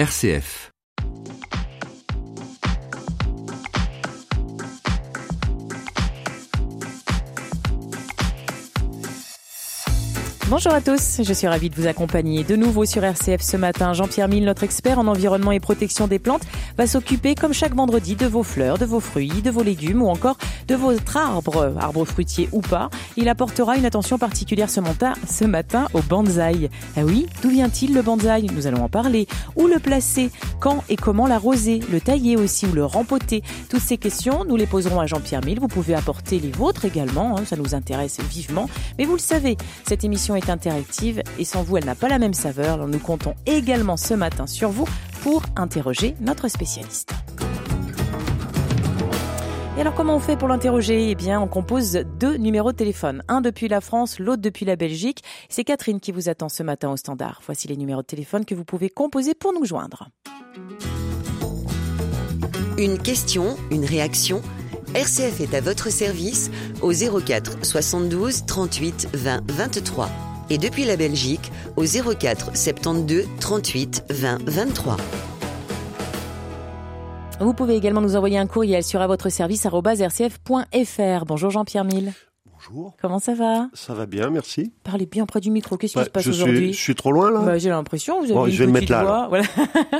RCF. Bonjour à tous, je suis ravie de vous accompagner de nouveau sur RCF ce matin. Jean-Pierre Mille, notre expert en environnement et protection des plantes, va s'occuper comme chaque vendredi de vos fleurs, de vos fruits, de vos légumes ou encore de votre arbre, arbre fruitier ou pas. Il apportera une attention particulière ce matin, ce matin au bonsaï. Ah oui, d'où vient-il le bonsaï? Nous allons en parler. Où le placer? Quand et comment l'arroser? Le tailler aussi ou le rempoter? Toutes ces questions, nous les poserons à Jean-Pierre Mille. Vous pouvez apporter les vôtres également, hein, ça nous intéresse vivement. Mais vous le savez, cette émission est interactive et sans vous, elle n'a pas la même saveur. Nous comptons également ce matin sur vous pour interroger notre spécialiste. Et alors comment on fait pour l'interroger? Eh bien, on compose deux numéros de téléphone, un depuis la France, l'autre depuis la Belgique. C'est Catherine qui vous attend ce matin au standard. Voici les numéros de téléphone que vous pouvez composer pour nous joindre. Une question, une réaction RCF est à votre service au 04 72 38 20 23 et depuis la Belgique au 04 72 38 20 23. Vous pouvez également nous envoyer un courriel sur à votre service. Bonjour Jean-Pierre Mille. Bonjour. Comment ça va Ça va bien, merci. Parlez bien près du micro. Qu'est-ce qui Bah, se passe aujourd'hui je suis trop loin là Bah, J'ai l'impression, vous avez Bon, une je vais petite mettre là, voix. Voilà.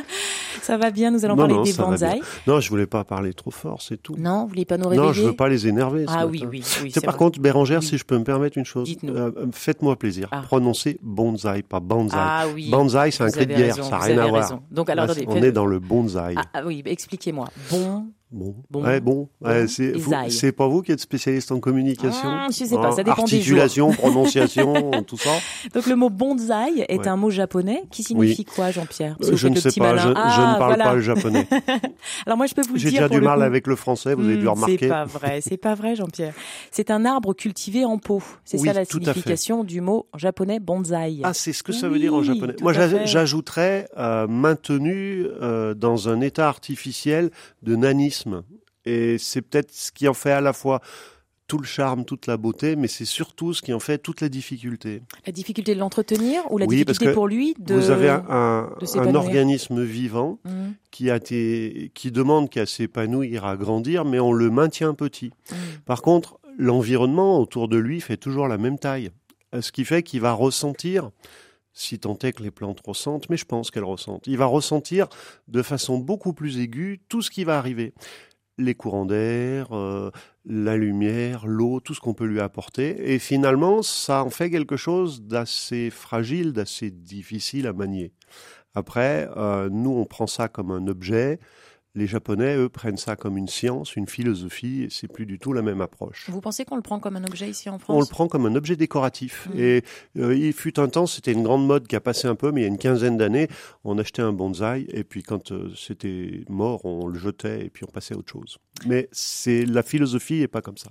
ça va bien, nous allons Non, parler non, des bonsaïs. Non, je voulais pas parler trop fort, c'est tout. Non, vous voulez pas nous réveiller Non, je veux pas les énerver. Ah oui, oui, oui. C'est par vrai. contre, Bérangère, Oui. si je peux me permettre une chose, Dites-nous. euh, faites-moi plaisir. Ah. Prononcez bonsaï, pas bonsaï. Ah oui. Bonsaï, c'est un cri de guerre, ça n'a rien à voir. Donc, alors, on est dans le bonsaï. Ah, ah oui, expliquez-moi. Bon. Bon. Bon. Ouais, bon. Ouais, Bon. c'est pas vous qui êtes spécialiste en communication Ah, je sais pas, ça Hein, dépend des jours. Articulation, prononciation, tout ça Donc le mot bonsaï est Ouais. un mot japonais qui signifie quoi, Jean-Pierre? Euh, Je ne sais pas, je, Ah, ne parle voilà. pas le japonais. Alors moi, je peux vous le J'ai dire déjà pour du le mal coup. avec le français, vous avez dû Hmm, remarquer. C'est pas vrai, c'est pas vrai, Jean-Pierre. C'est un arbre cultivé en pot. C'est Oui, ça la signification du mot japonais bonsaï. Ah, c'est ce que ça veut dire en japonais. Moi, j'ajouterais euh, maintenu euh, dans un état artificiel de nanisme. Et c'est peut-être ce qui en fait à la fois tout le charme, toute la beauté, mais c'est surtout ce qui en fait toute la difficulté. La difficulté de l'entretenir ou la Oui, parce difficulté que pour lui de. Vous avez un, organisme vivant Hmm, qui, a été, qui demande qu'à s'épanouir, à grandir, mais on le maintient petit. hmm. Par contre, l'environnement autour de lui fait toujours la même taille. Ce qui fait qu'il va ressentir, si tant est que les plantes ressentent, mais je pense qu'elles ressentent, il va ressentir de façon beaucoup plus aiguë tout ce qui va arriver. Les courants d'air, euh, la lumière, l'eau, tout ce qu'on peut lui apporter. Et finalement, ça en fait quelque chose d'assez fragile, d'assez difficile à manier. Après, euh, nous, on prend ça comme un objet. Les Japonais, eux, prennent ça comme une science, une philosophie, et c'est plus du tout la même approche. Vous pensez qu'on le prend comme un objet ici en On le France? prend comme un objet décoratif. Mhm. Et euh, il fut un temps, c'était une grande mode qui a passé un peu, mais il y a une quinzaine d'années, on achetait un bonsaï, et puis quand euh, c'était mort, on le jetait, et puis on passait à autre chose. Mais c'est la philosophie est pas comme ça.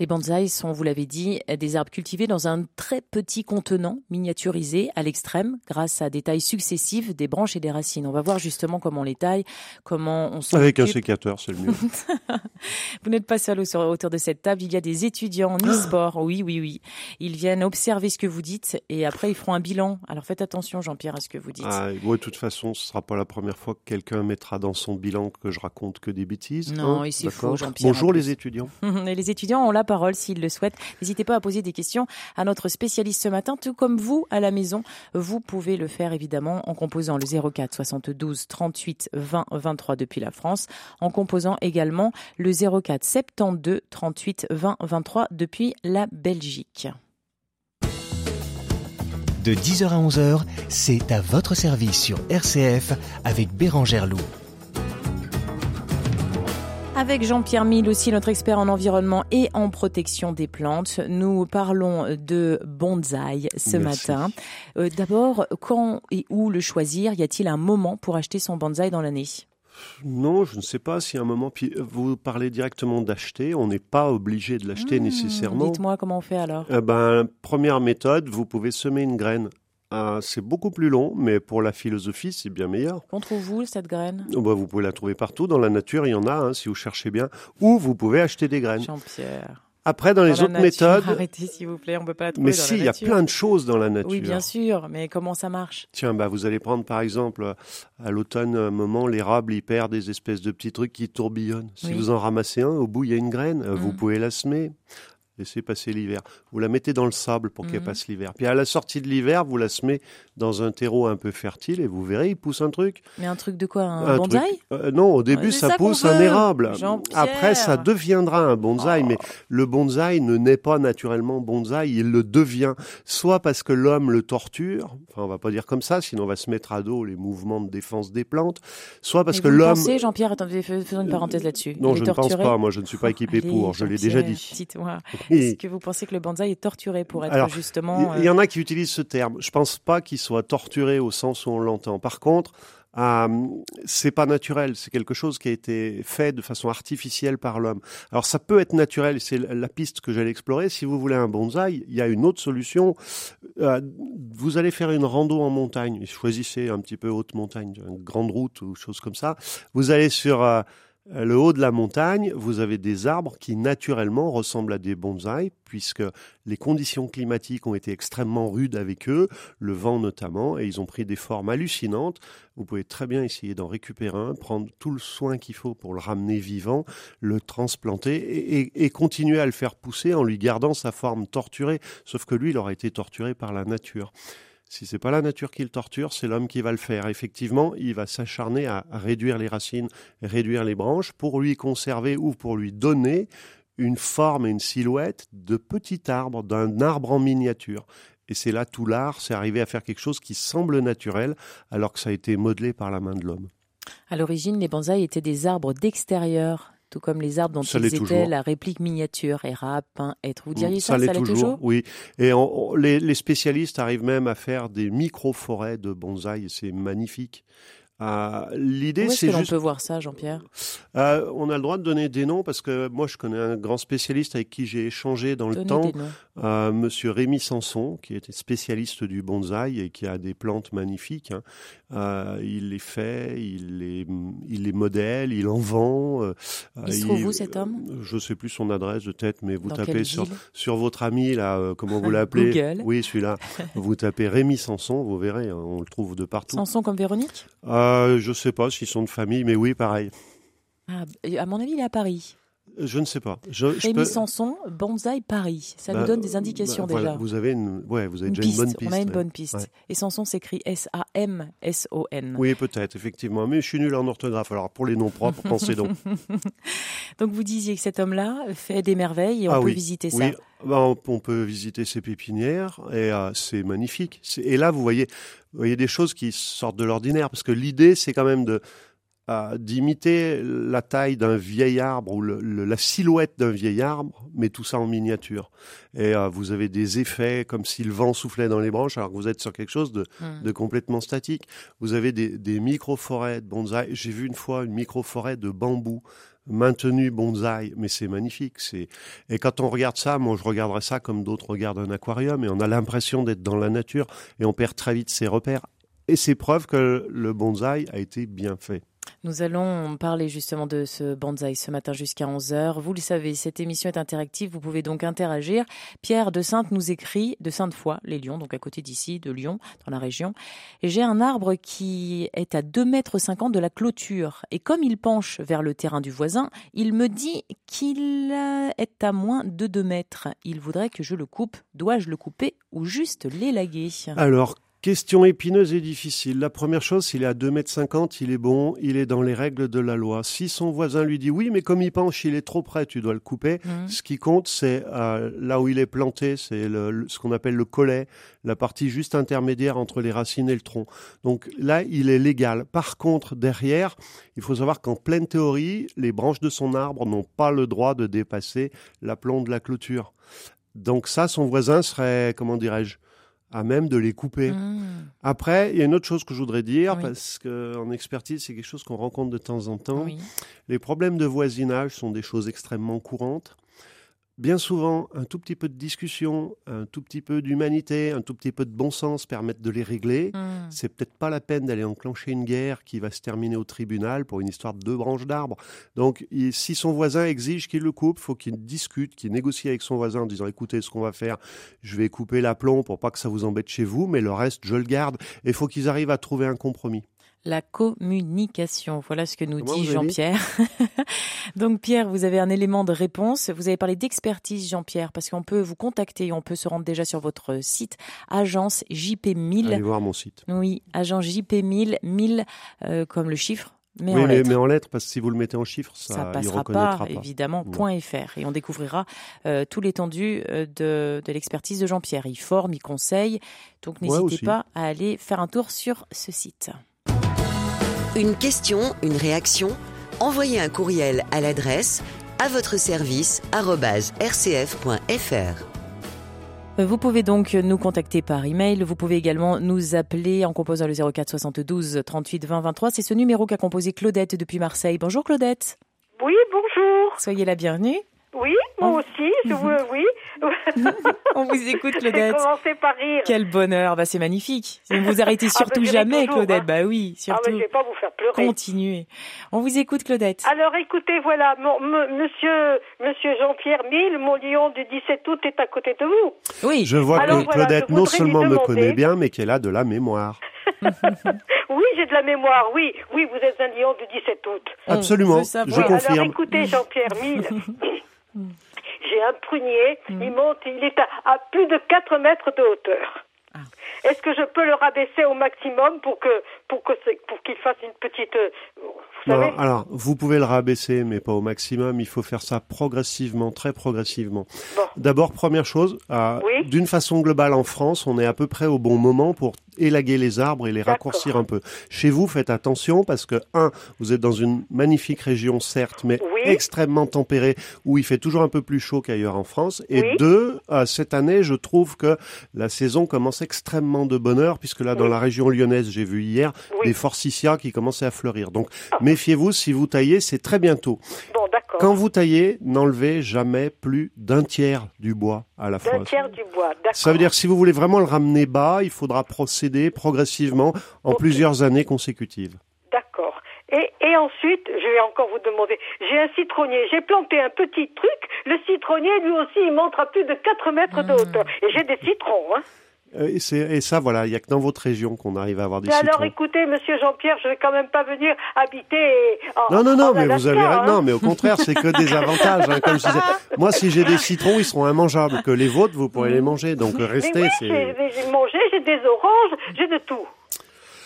Les bonsaïs sont, vous l'avez dit, des arbres cultivés dans un très petit contenant miniaturisé à l'extrême grâce à des tailles successives des branches et des racines. On va voir justement comment on les taille, comment on s'en Avec un sécateur, c'est le mieux. Vous n'êtes pas seul autour de cette table. Il y a des étudiants en e-sport. Oui, oui, oui. Ils viennent observer ce que vous dites et après ils feront un bilan. Alors faites attention, Jean-Pierre, à ce que vous dites. Ah, ouais, de toute façon, ce sera pas la première fois que quelqu'un mettra dans son bilan que je raconte que des bêtises. Non, hein, et c'est faux, Jean-Pierre, Bonjour les étudiants. Et les étudiants ont la parole s'ils le souhaitent. N'hésitez pas à poser des questions à notre spécialiste ce matin, tout comme vous à la maison. Vous pouvez le faire évidemment en composant le 04 72 38 20 23 depuis la France, en composant également le 04 72 38 20 23 depuis la Belgique. De 10h à 11h, c'est à votre service sur RCF avec Bérangère Loup. Avec Jean-Pierre Mille aussi, notre expert en environnement et en protection des plantes, nous parlons de bonsaï ce Merci. matin. Euh, D'abord, quand et où le choisir? Y a-t-il un moment pour acheter son bonsaï dans l'année? Non, je ne sais pas si à un moment. Puis euh, vous parlez directement d'acheter. On n'est pas obligé de l'acheter Hmm, nécessairement. Dites-moi comment on fait alors Eh ben, première méthode, vous pouvez semer une graine. Ah, c'est beaucoup plus long, mais pour la philosophie, c'est bien meilleur. Qu'on trouve-vous cette graine? Oh, bah, vous pouvez la trouver partout. Dans la nature, il y en a, hein, si vous cherchez bien. Ou vous pouvez acheter des graines. Jean-Pierre. Après, dans les autres méthodes. Arrêtez, s'il vous plaît, on peut pas la trouver Mais dans si, il y a plein de choses dans la nature. Oui, bien sûr, mais comment ça marche? Tiens, bah, vous allez prendre par exemple à l'automne, un moment, l'érable, il perd des espèces de petits trucs qui tourbillonnent. Si Oui. vous en ramassez un, au bout, il y a une graine, euh, vous Mm. pouvez la semer. Laissez passer l'hiver. Vous la mettez dans le sable pour qu'elle Mhm. passe l'hiver. Puis à la sortie de l'hiver, vous la semez dans un terreau un peu fertile et vous verrez, il pousse un truc. Mais un truc de quoi Un, Un bonsaï Euh, non, au début, ça, pousse un érable. Après, ça deviendra un bonsaï, Oh. mais le bonsaï ne naît pas naturellement bonsaï, il le devient. Soit parce que l'homme le torture, enfin, on va pas dire comme ça, sinon on va se mettre à dos les mouvements de défense des plantes, soit parce Mais que vous l'homme... pensez, Jean-Pierre, attendez, fais- faisons une parenthèse là-dessus. Non, je ne pense pas, moi je ne suis pas équipé Allez, pour, je l'ai déjà dit. Dites-moi. est-ce que vous pensez que le bonsaï est torturé pour être Alors, justement... Il y euh, en a qui utilisent ce terme. Je pense pas qu'il soit torturé au sens où on l'entend. Par contre, euh, c'est pas naturel. C'est quelque chose qui a été fait de façon artificielle par l'homme. Alors ça peut être naturel. C'est la piste que j'allais explorer. Si vous voulez un bonsaï, il y a une autre solution. Euh, vous allez faire une rando en montagne. Choisissez un petit peu haute montagne, une grande route ou chose comme ça. Vous allez sur le haut de la montagne, vous avez des arbres qui naturellement ressemblent à des bonsaïs, puisque les conditions climatiques ont été extrêmement rudes avec eux, le vent notamment, et ils ont pris des formes hallucinantes. Vous pouvez très bien essayer d'en récupérer un, prendre tout le soin qu'il faut pour le ramener vivant, le transplanter et, continuer à le faire pousser en lui gardant sa forme torturée. Sauf que lui, il aura été torturé par la nature. Si c'est pas la nature qui le torture, c'est l'homme qui va le faire. Effectivement, il va s'acharner à réduire les racines, réduire les branches pour lui conserver ou pour lui donner une forme et une silhouette de petit arbre, d'un arbre en miniature. Et c'est là tout l'art, c'est arriver à faire quelque chose qui semble naturel alors que ça a été modelé par la main de l'homme. À l'origine, les bonsaïs étaient des arbres d'extérieur, tout comme les arbres dont Ça ils étaient toujours. la réplique miniature, érable, pin, être. Vous diriez ça, ça l'est l'est toujours, oui. Et on- on- les, les spécialistes arrivent même à faire des micro-forêts de bonsaï, c'est magnifique. Euh, L'idée, c'est que l'on juste peut voir ça, Jean-Pierre Euh, on a le droit de donner des noms parce que moi je connais un grand spécialiste avec qui j'ai échangé dans le temps, euh, Monsieur Rémi Sanson, qui était spécialiste du bonsaï et qui a des plantes magnifiques. hein. Euh, il les fait, il les, il les modèle, il en vend. Il se trouve où, cet homme Je sais plus son adresse de tête, mais vous Dans tapez sur, sur votre ami là, comment vous l'appelez Google. Oui, celui-là. vous tapez Rémi Sanson, vous verrez, hein, on le trouve de partout. Samson comme Véronique? Euh, je sais pas s'ils sont de famille, mais oui, pareil. ah, À mon avis, il est à Paris. Je ne sais pas. Je, je Rémi peux- Sanson, bonsaï Paris. Ça Bah, nous donne des indications bah, voilà, déjà. vous avez une, ouais, vous avez Une déjà piste. une bonne piste. On a une bonne piste. Ouais. Et Sanson s'écrit S-A-M-S-O-N. Oui, peut-être, effectivement. Mais je suis nul en orthographe. Alors, pour les noms propres, pensez donc. Donc vous disiez que cet homme-là fait des merveilles et on Ah peut oui, visiter ça. Oui, bah, on, on peut visiter ses pépinières et euh, c'est magnifique. Et là, vous voyez, vous voyez des choses qui sortent de l'ordinaire parce que l'idée, c'est quand même de euh, d'imiter la taille d'un vieil arbre ou le- le- la silhouette d'un vieil arbre, mais tout ça en miniature. Et euh, vous avez des effets comme si le vent soufflait dans les branches alors que vous êtes sur quelque chose de, Hmm. de complètement statique. Vous avez des, des micro-forêts de bonsaï. J'ai vu une fois une micro-forêt de bambou maintenue bonsaï, mais c'est magnifique. C'est et quand on regarde ça, moi je regarderais ça comme d'autres regardent un aquarium et on a l'impression d'être dans la nature et on perd très vite ses repères. Et c'est preuve que le bonsaï a été bien fait. Nous allons parler justement de ce bonsaï ce matin jusqu'à 11h. Vous le savez, cette émission est interactive, vous pouvez donc interagir. Pierre de Sainte nous écrit, de Sainte-Foy, les Lyons, donc à côté d'ici, de Lyon, dans la région. Et j'ai un arbre qui est à 2,50 mètres de la clôture. Et comme il penche vers le terrain du voisin, il me dit qu'il euh, est à moins de 2 mètres. Il voudrait que je le coupe. Dois-je le couper ou juste l'élaguer? Alors, question épineuse et difficile. La première chose, s'il est à 2,50 m, il est bon, il est dans les règles de la loi. Si son voisin lui dit oui, mais comme il penche, il est trop près, tu dois le couper, Mhm. ce qui compte, c'est euh, là où il est planté, c'est ce qu'on appelle le collet, la partie juste intermédiaire entre les racines et le tronc. Donc là, il est légal. Par contre, derrière, il faut savoir qu'en pleine théorie, les branches de son arbre n'ont pas le droit de dépasser l'aplomb de la clôture. Donc ça, son voisin serait, comment dirais-je, à même de les couper. Mhm. Après, il y a une autre chose que je voudrais dire, Oui. parce qu'en expertise, c'est quelque chose qu'on rencontre de temps en temps. Oui. Les problèmes de voisinage sont des choses extrêmement courantes. Bien souvent, un tout petit peu de discussion, un tout petit peu d'humanité, un tout petit peu de bon sens permettent de les régler. Hmm. C'est peut-être pas la peine d'aller enclencher une guerre qui va se terminer au tribunal pour une histoire de deux branches d'arbres. Donc, il- si son voisin exige qu'il le coupe, faut qu'il discute, qu'il négocie avec son voisin en disant écoutez, ce qu'on va faire, je vais couper l'aplomb pour pas que ça vous embête chez vous, mais le reste, je le garde. Et il faut qu'ils arrivent à trouver un compromis. La communication, voilà ce que nous Comment dit Jean-Pierre. Donc Pierre, vous avez un élément de réponse. Vous avez parlé d'expertise, Jean-Pierre, parce qu'on peut vous contacter, on peut se rendre déjà sur votre site, agence JP1000. Allez voir mon site. Oui, agence JP1000, 1000 euh, comme le chiffre, mais oui, en mais, en lettres, parce que si vous le mettez en chiffres, ça, ça passera pas, pas. évidemment, point .fr. Et on découvrira euh, tout l'étendue euh, de, de l'expertise de Jean-Pierre. Il forme, il conseille. Donc n'hésitez pas à aller faire un tour sur ce site. Une question, une réaction Envoyez un courriel à l'adresse à votre service rcf.fr. Vous pouvez donc nous contacter par email. Vous pouvez également nous appeler en composant le 04 72 38 20 23. C'est ce numéro qu'a composé Claudette depuis Marseille. Bonjour Claudette. Oui, bonjour. Soyez la bienvenue. Oui, moi aussi, je vous, oui. On vous écoute Claudette. commencé par rire. Quel bonheur. Bah, c'est magnifique. Ne vous arrêtez Ah, surtout bah, j'irai jamais toujours, Claudette. hein. Bah oui, Ah, surtout. mais je vais pas vous faire pleurer. Continuez. On vous écoute Claudette. Alors écoutez, voilà, mon, monsieur, monsieur Jean-Pierre Mille, mon lion du 17 août est à côté de vous. Oui. Je vois Alors que voilà, Claudette non seulement me connaît bien, mais qu'elle a de la mémoire. Oui, j'ai de la mémoire, oui, oui, vous êtes un lion du 17 août. Absolument, je confirme. alors écoutez, Jean-Pierre Mille, j'ai un prunier, Mm. il monte, il est à, à plus de 4 mètres de hauteur. Ah. Est-ce que je peux le rabaisser au maximum pour que pour que pour qu'il fasse une petite euh, vous savez alors, vous pouvez le rabaisser, mais pas au maximum. Il faut faire ça progressivement, très progressivement. Bon. D'abord, première chose, euh, Oui. d'une façon globale en France, on est à peu près au bon moment pour élaguer les arbres et les raccourcir un peu. Chez vous, faites attention parce que, un, vous êtes dans une magnifique région, certes, mais Oui. extrêmement tempérée, où il fait toujours un peu plus chaud qu'ailleurs en France. Et Oui. deux, euh, cette année, je trouve que la saison commence extrêmement de bonne heure, puisque là, dans Oui. la région lyonnaise, j'ai vu hier des forsythias qui commençaient à fleurir. Donc, méfiez-vous, si vous taillez, c'est très bientôt. Bon, d'accord. Quand vous taillez, n'enlevez jamais plus d'un tiers du bois à la fois. D'un tiers du bois, d'accord. Ça veut dire que si vous voulez vraiment le ramener bas, il faudra procéder progressivement en plusieurs années consécutives. D'accord. Et, et ensuite, je vais encore vous demander, j'ai un citronnier, j'ai planté un petit truc, le citronnier lui aussi il monte à plus de 4 mètres de hauteur. Et j'ai des citrons, hein. Euh, Et, ça, voilà, il y a que dans votre région qu'on arrive à avoir des Mais alors citrons. écoutez, monsieur Jean-Pierre, je vais quand même pas venir habiter en Non, non, non, en mais vous avez hein. non, mais au contraire, c'est que des avantages. hein, comme je disais. Moi, si j'ai des citrons, ils seront immangeables. Que les vôtres, vous pourrez les manger. Donc Mais restez. oui, c'est- j'ai j'ai mangé, j'ai des oranges, j'ai de tout.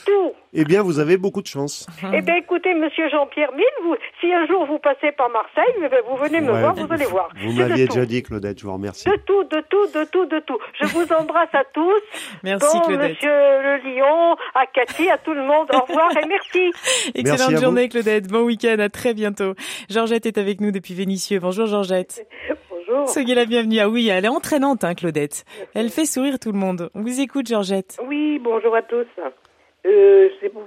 Tout. Eh bien, vous avez beaucoup de chance. Eh bien, écoutez, monsieur Jean-Pierre Mille, vous, si un jour vous passez par Marseille, eh vous venez me Ouais, voir, vous allez voir. Vous m'aviez déjà dit, Claudette. Je vous remercie. De tout, de tout, de tout, de tout. Je vous embrasse à tous. Merci Bon, Claudette. monsieur le lion, à Cathy, à tout le monde. Au revoir et merci. Excellente vous. journée Claudette. Bon week-end. À très bientôt. Georgette est avec nous depuis Vénissieux. Bonjour Georgette. Bonjour. Soyez la bienvenue. Ah oui, elle est entraînante, hein, Claudette. Elle fait sourire tout le monde. On vous écoute, Georgette. Oui, bonjour à tous. Euh, c'est pour,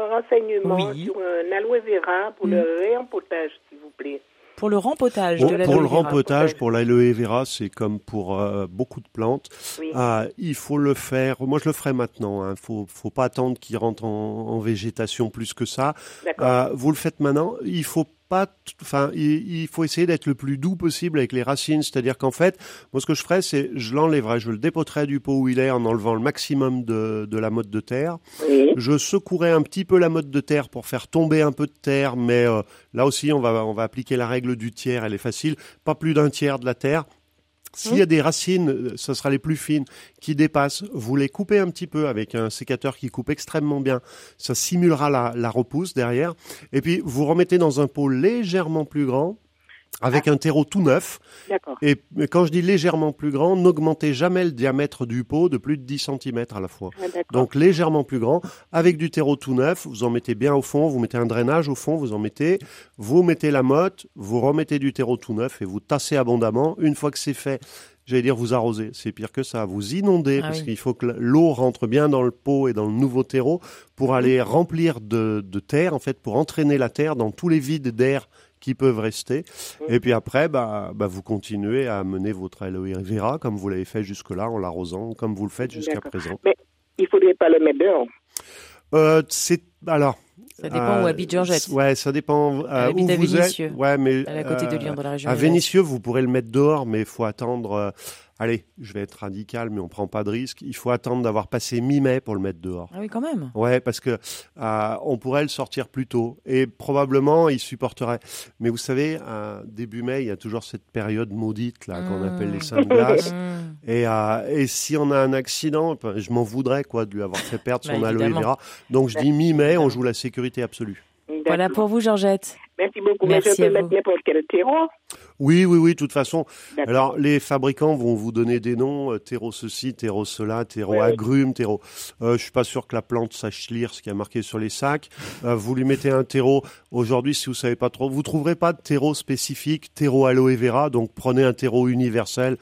un renseignement Oui. sur un aloe vera pour le réempotage, s'il vous plaît. Pour le rempotage Pour, de la pour le vera. rempotage, pour l'aloe vera, c'est comme pour euh, beaucoup de plantes. Oui. Ah, il faut le faire. Moi, je le ferai maintenant. Il hein. faut, faut pas attendre qu'il rentre en, en végétation plus que ça. D'accord. Ah, vous le faites maintenant. Il faut pas. Enfin, il, il faut essayer d'être le plus doux possible avec les racines. C'est-à-dire qu'en fait, moi, ce que je ferais, c'est je l'enlèverais, je le dépoterais du pot où il est en enlevant le maximum de, de la motte de terre. Oui. Je secouerai un petit peu la motte de terre pour faire tomber un peu de terre, mais euh, là aussi on va on va appliquer la règle du tiers, elle est facile, pas plus d'un tiers de la terre. S'il y a des racines, euh, ce sera les plus fines, qui dépassent, vous les coupez un petit peu avec un sécateur qui coupe extrêmement bien. Ça simulera la, la repousse derrière. Et puis, vous remettez dans un pot légèrement plus grand, avec un terreau tout neuf. D'accord. Et quand je dis légèrement plus grand, n'augmentez jamais le diamètre du pot de plus de 10 cm à la fois. Ah, d'accord. Donc légèrement plus grand, avec du terreau tout neuf, vous en mettez bien au fond, vous mettez un drainage au fond, vous en mettez, vous mettez la motte, vous remettez du terreau tout neuf et vous tassez abondamment. Une fois que c'est fait, j'allais dire vous arrosez, c'est pire que ça, vous inondez Ah parce oui. qu'il faut que l'eau rentre bien dans le pot et dans le nouveau terreau pour aller remplir de, de terre, en fait, pour entraîner la terre dans tous les vides d'air qui peuvent rester. Et puis après, bah, bah, vous continuez à mener votre aloe vera comme vous l'avez fait jusque-là en l'arrosant, comme vous le faites jusqu'à présent. Mais il faudrait pas le mettre dehors. Euh, c'est alors. Ça dépend où euh, habite Georgette. Ouais, ça dépend euh, où à vous êtes. Ouais, mais à côté de euh, Lyon, dans la région. À. Vénissieux, vous pourrez le mettre dehors, mais il faut attendre. Allez, je vais être radical, mais on prend pas de risque. Il faut attendre d'avoir passé mi-mai pour le mettre dehors. Ah oui, quand même. Ouais, parce que euh, on pourrait le sortir plus tôt et probablement il supporterait. Mais vous savez, euh, début mai, il y a toujours cette période maudite là qu'on Mm. appelle les seins de glace. Mmh. Et, euh, et si on a un accident, je m'en voudrais quoi de lui avoir fait perdre Bah, son aloe évidemment. vera. Donc je dis mi-mai, on joue la sécurité absolue. Voilà pour vous, Georgette. Merci beaucoup. Merci mais je à peux mettre vous. n'importe quel terreau? Oui, oui, oui. De toute façon, alors les fabricants vont vous donner des noms euh, terreau ceci, terreau cela, terreau Ouais, ouais. agrumes, terreau. Euh, je suis pas sûr que la plante sache lire ce qui est marqué sur les sacs. Euh, vous lui mettez un terreau. Aujourd'hui, si vous savez pas trop, vous trouverez pas de terreau spécifique, terreau aloe vera. Donc prenez un terreau universel.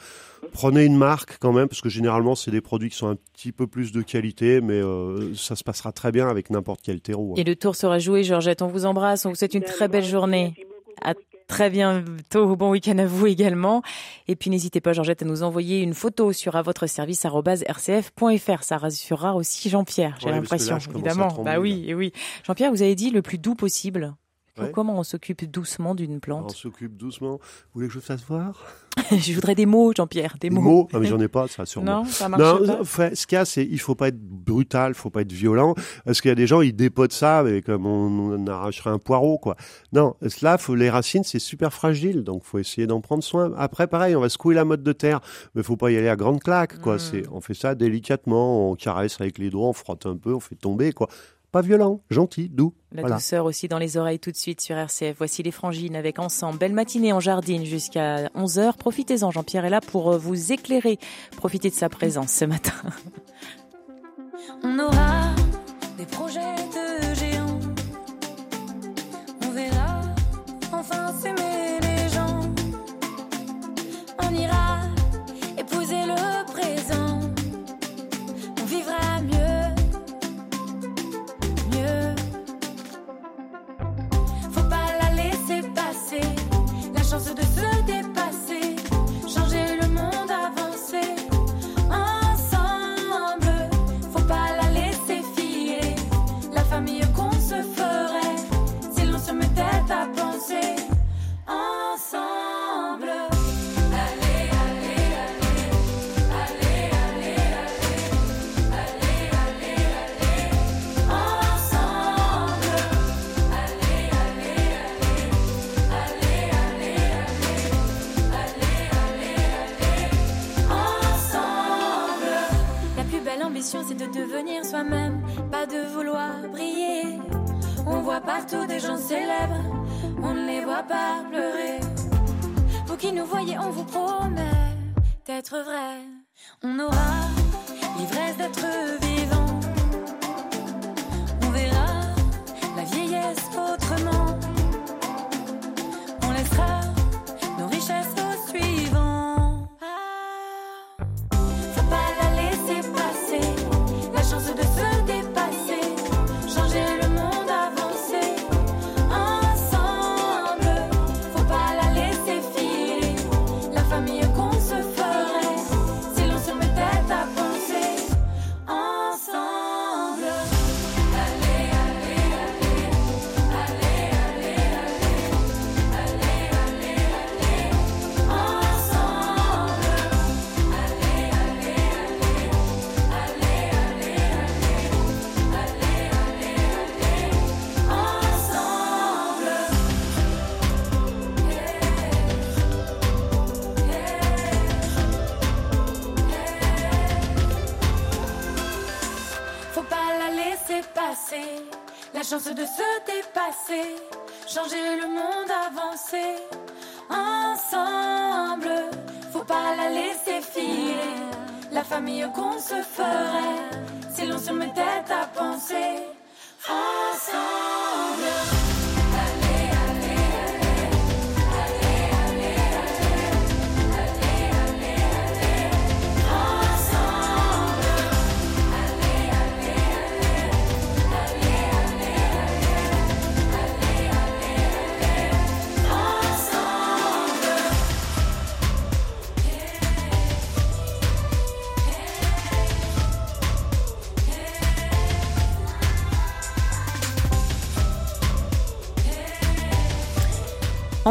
Prenez une marque quand même, parce que généralement c'est des produits qui sont un petit peu plus de qualité, mais euh, ça se passera très bien avec n'importe quel terreau. hein. Et le tour sera joué, Georgette. On vous embrasse. On vous souhaite une très belle journée. Merci beaucoup. À très bientôt. Bon week-end à vous également. Et puis n'hésitez pas, Georgette, à nous envoyer une photo sur à votre service rcf.fr. Ça rassurera aussi Jean-Pierre, j'ai Ouais, l'impression, évidemment. Bah oui, et oui. Jean-Pierre, vous avez dit le plus doux possible. Ouais. Comment on s'occupe doucement d'une On plante s'occupe doucement. Vous voulez que je fasse voir? Je voudrais des mots, Jean-Pierre, des Des mots. mots? Ah, mais j'en ai pas, ça sûrement. Non, ça marche Non, pas. fait, ce qu'il y a, c'est il faut pas être brutal, faut pas être violent, parce qu'il y a des gens, ils dépotent ça, mais comme on, on arracherait un poireau, quoi. Non, là, faut, les racines, c'est super fragile, donc faut essayer d'en prendre soin. Après, pareil, on va secouer la mode de terre, mais faut pas y aller à grande claque, quoi. Mm. C'est, on fait ça délicatement, on caresse avec les doigts, on frotte un peu, on fait tomber, quoi. Pas violent, gentil, doux. La voilà. douceur aussi dans les oreilles tout de suite sur RCF. Voici les frangines avec ensemble. Belle matinée en jardine jusqu'à 11h. Profitez-en, Jean-Pierre est là pour euh, vous éclairer. Profitez de sa présence ce matin. On aura des projets de géants. On verra enfin s'aimer partout des gens célèbres, on ne les voit pas pleurer. Vous qui nous voyez, on vous promet d'être vrai. On aura l'ivresse d'être vivant. On verra la vieillesse.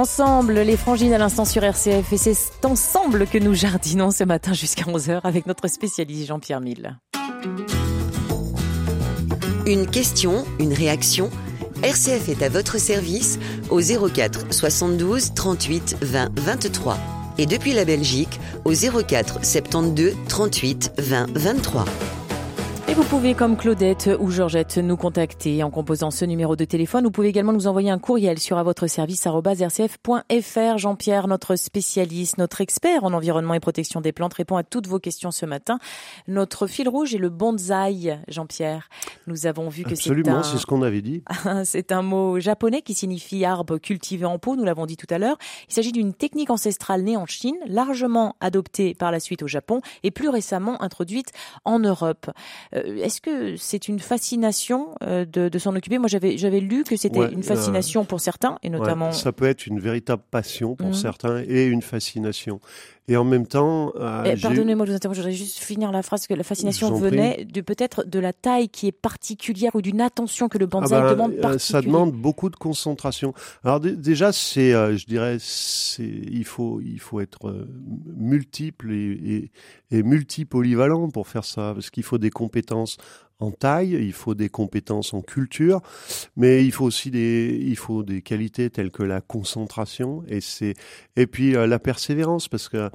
Ensemble, les frangines à l'instant sur RCF et c'est ensemble que nous jardinons ce matin jusqu'à 11h avec notre spécialiste Jean-Pierre Mille. Une question, une réaction RCF est à votre service au 04 72 38 20 23 et depuis la Belgique au 04 72 38 20 23. Et vous pouvez, comme Claudette ou Georgette, nous contacter en composant ce numéro de téléphone. Vous pouvez également nous envoyer un courriel sur à votre service rcf.fr. Jean-Pierre, notre spécialiste, notre expert en environnement et protection des plantes, répond à toutes vos questions ce matin. Notre fil rouge est le bonsaï, Jean-Pierre. Nous avons vu que c'est Absolument, un... c'est ce qu'on avait dit. C'est un mot japonais qui signifie arbre cultivé en pot, nous l'avons dit tout à l'heure. Il s'agit d'une technique ancestrale née en Chine, largement adoptée par la suite au Japon et plus récemment introduite en Europe. Euh, Est-ce que c'est une fascination euh, de, de s'en occuper? Moi, j'avais j'avais lu que c'était Ouais, une fascination pour certains, et notamment... Ouais, ça peut être une véritable passion pour Mhm. certains et une fascination. Et en même temps, euh, Pardonnez-moi de vous interrompre, je voudrais juste finir la phrase que la fascination prie. venait de peut-être de la taille qui est particulière ou d'une attention que le Ah bonsaï ben, demande euh, ça demande beaucoup de concentration. Alors dé- déjà, c'est, euh, je dirais, c'est, il faut, il faut être euh, multiple et, et, et multipolyvalent pour faire ça, parce qu'il faut des compétences en taille, il faut des compétences en culture, mais il faut aussi des, il faut des qualités telles que la concentration et c'est, et puis euh, la persévérance, parce que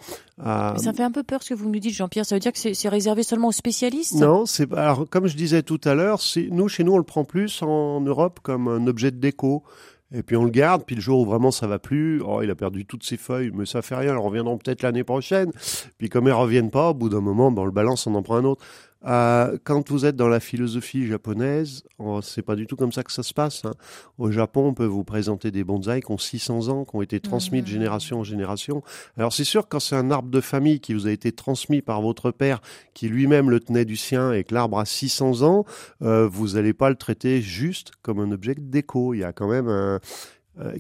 euh, ça fait un peu peur ce que vous nous dites, Jean-Pierre. Ça veut dire que c'est réservé seulement aux spécialistes? Non, c'est alors comme je disais tout à l'heure, nous chez nous on le prend plus en Europe comme un objet de déco. Et puis on le garde, puis le jour où vraiment ça va plus, oh il a perdu toutes ses feuilles, mais ça fait rien, elles reviendront peut-être l'année prochaine. Puis comme elles reviennent pas, au bout d'un moment, ben, on le balance, on en prend un autre. Euh, quand vous êtes dans la philosophie japonaise, oh, c'est pas du tout comme ça que ça se passe. hein. Au Japon, on peut vous présenter des bonsaïs qui ont 600 ans, qui ont été transmis de Mhm. génération en génération. Alors c'est sûr, quand c'est un arbre de famille qui vous a été transmis par votre père, qui lui-même le tenait du sien et que l'arbre a 600 ans, euh, vous n'allez pas le traiter juste comme un objet de déco. Il y a quand même un,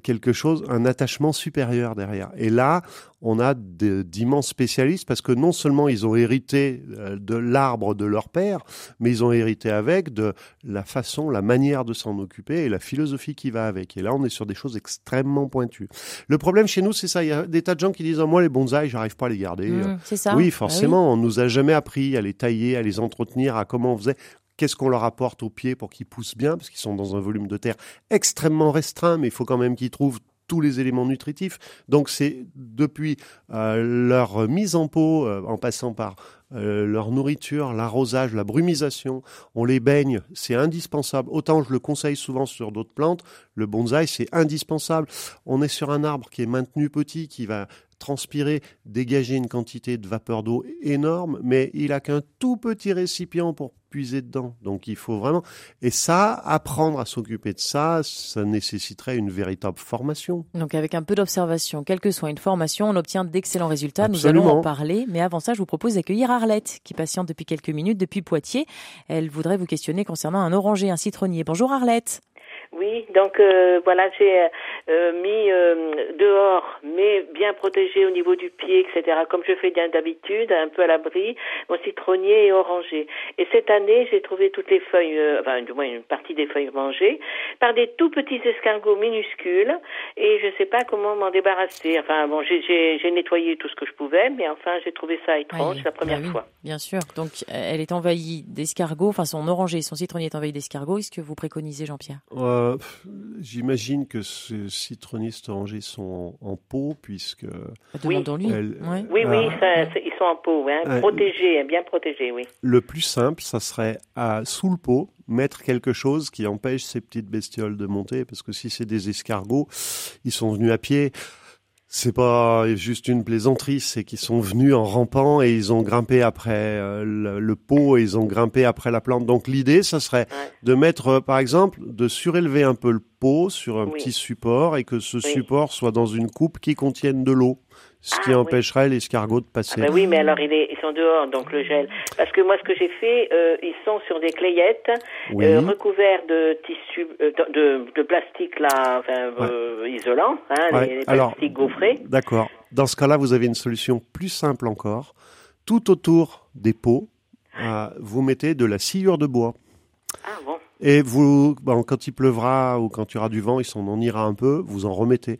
quelque chose, un attachement supérieur derrière. Et là, on a d'immenses spécialistes parce que non seulement ils ont hérité euh, de l'arbre de leur père, mais ils ont hérité avec de la façon, la manière de s'en occuper et la philosophie qui va avec. Et là, on est sur des choses extrêmement pointues. Le problème chez nous, c'est ça. Il y a des tas de gens qui disent, Ah, moi, les bonsaïs, j'arrive pas à les garder. Mmh, c'est ça Oui, Ah forcément, on nous a jamais appris à les tailler, à les entretenir, à comment on faisait. Qu'est-ce qu'on leur apporte aux pieds pour qu'ils poussent bien, parce qu'ils sont dans un volume de terre extrêmement restreint, mais il faut quand même qu'ils trouvent tous les éléments nutritifs. Donc c'est depuis euh, leur mise en pot, euh, en passant par euh, leur nourriture, l'arrosage, la brumisation, on les baigne, c'est indispensable. Autant je le conseille souvent sur d'autres plantes, le bonsaï c'est indispensable. On est sur un arbre qui est maintenu petit, qui va transpirer, dégager une quantité de vapeur d'eau énorme, mais il a qu'un tout petit récipient pour puiser dedans. Donc il faut vraiment... Et ça, apprendre à s'occuper de ça, ça nécessiterait une véritable formation. Donc avec un peu d'observation, quelle que soit une formation, on obtient d'excellents résultats. Nous allons en parler, mais avant ça, je vous propose d'accueillir Arlette, qui patiente depuis quelques minutes depuis Poitiers. Elle voudrait vous questionner concernant un oranger, un citronnier. Bonjour Arlette. Oui, donc euh, voilà, j'ai euh, mis euh, dehors, mais bien protégé au niveau du pied, etc. Comme je fais bien d'habitude, un peu à l'abri, mon citronnier et oranger. Et cette année, j'ai trouvé toutes les feuilles, euh, enfin du moins une partie des feuilles mangées, par des tout petits escargots minuscules, et je sais pas comment m'en débarrasser. Enfin bon, j'ai- nettoyé tout ce que je pouvais, mais enfin j'ai trouvé ça étrange Oui, la première bah oui, fois. Bien sûr. Donc euh, elle est envahie d'escargots, enfin son oranger, son citronnier est envahi d'escargots. Est-ce que vous préconisez Jean-Pierre? Euh, J'imagine que ces citronnistes orangés sont en, en pot, puisque... Demandons-lui. Elle- Ouais. Oui, oui, Ah. ça, ils sont en pot, hein, Euh, protégés, hein, bien protégés, oui. Le plus simple, ça serait à, sous le pot, mettre quelque chose qui empêche ces petites bestioles de monter, parce que si c'est des escargots, ils sont venus à pied. C'est pas juste une plaisanterie, c'est qu'ils sont venus en rampant et ils ont grimpé après euh, le, le pot et ils ont grimpé après la plante. Donc l'idée, ça serait Ouais. de mettre, euh, par exemple, de surélever un peu le pot sur un Oui. petit support et que ce Oui. support soit dans une coupe qui contienne de l'eau, ce Ah, qui oui. empêcherait l'escargot de Ah passer. ben oui, mais alors il est- ils sont dehors, donc le gel. Parce que moi, ce que j'ai fait, euh, ils sont sur des clayettes Oui. euh, recouverts de tissu, euh, de, plastique là, enfin isolant, hein, Ouais, les, les alors- plastiques gaufrés. D'accord. Dans ce cas-là, vous avez une solution plus simple encore. Tout autour des pots, vous mettez de la sciure de bois. Ah bon? Et vous, bon, quand il pleuvra ou quand il y aura du vent, il s'en en ira un peu, vous en remettez.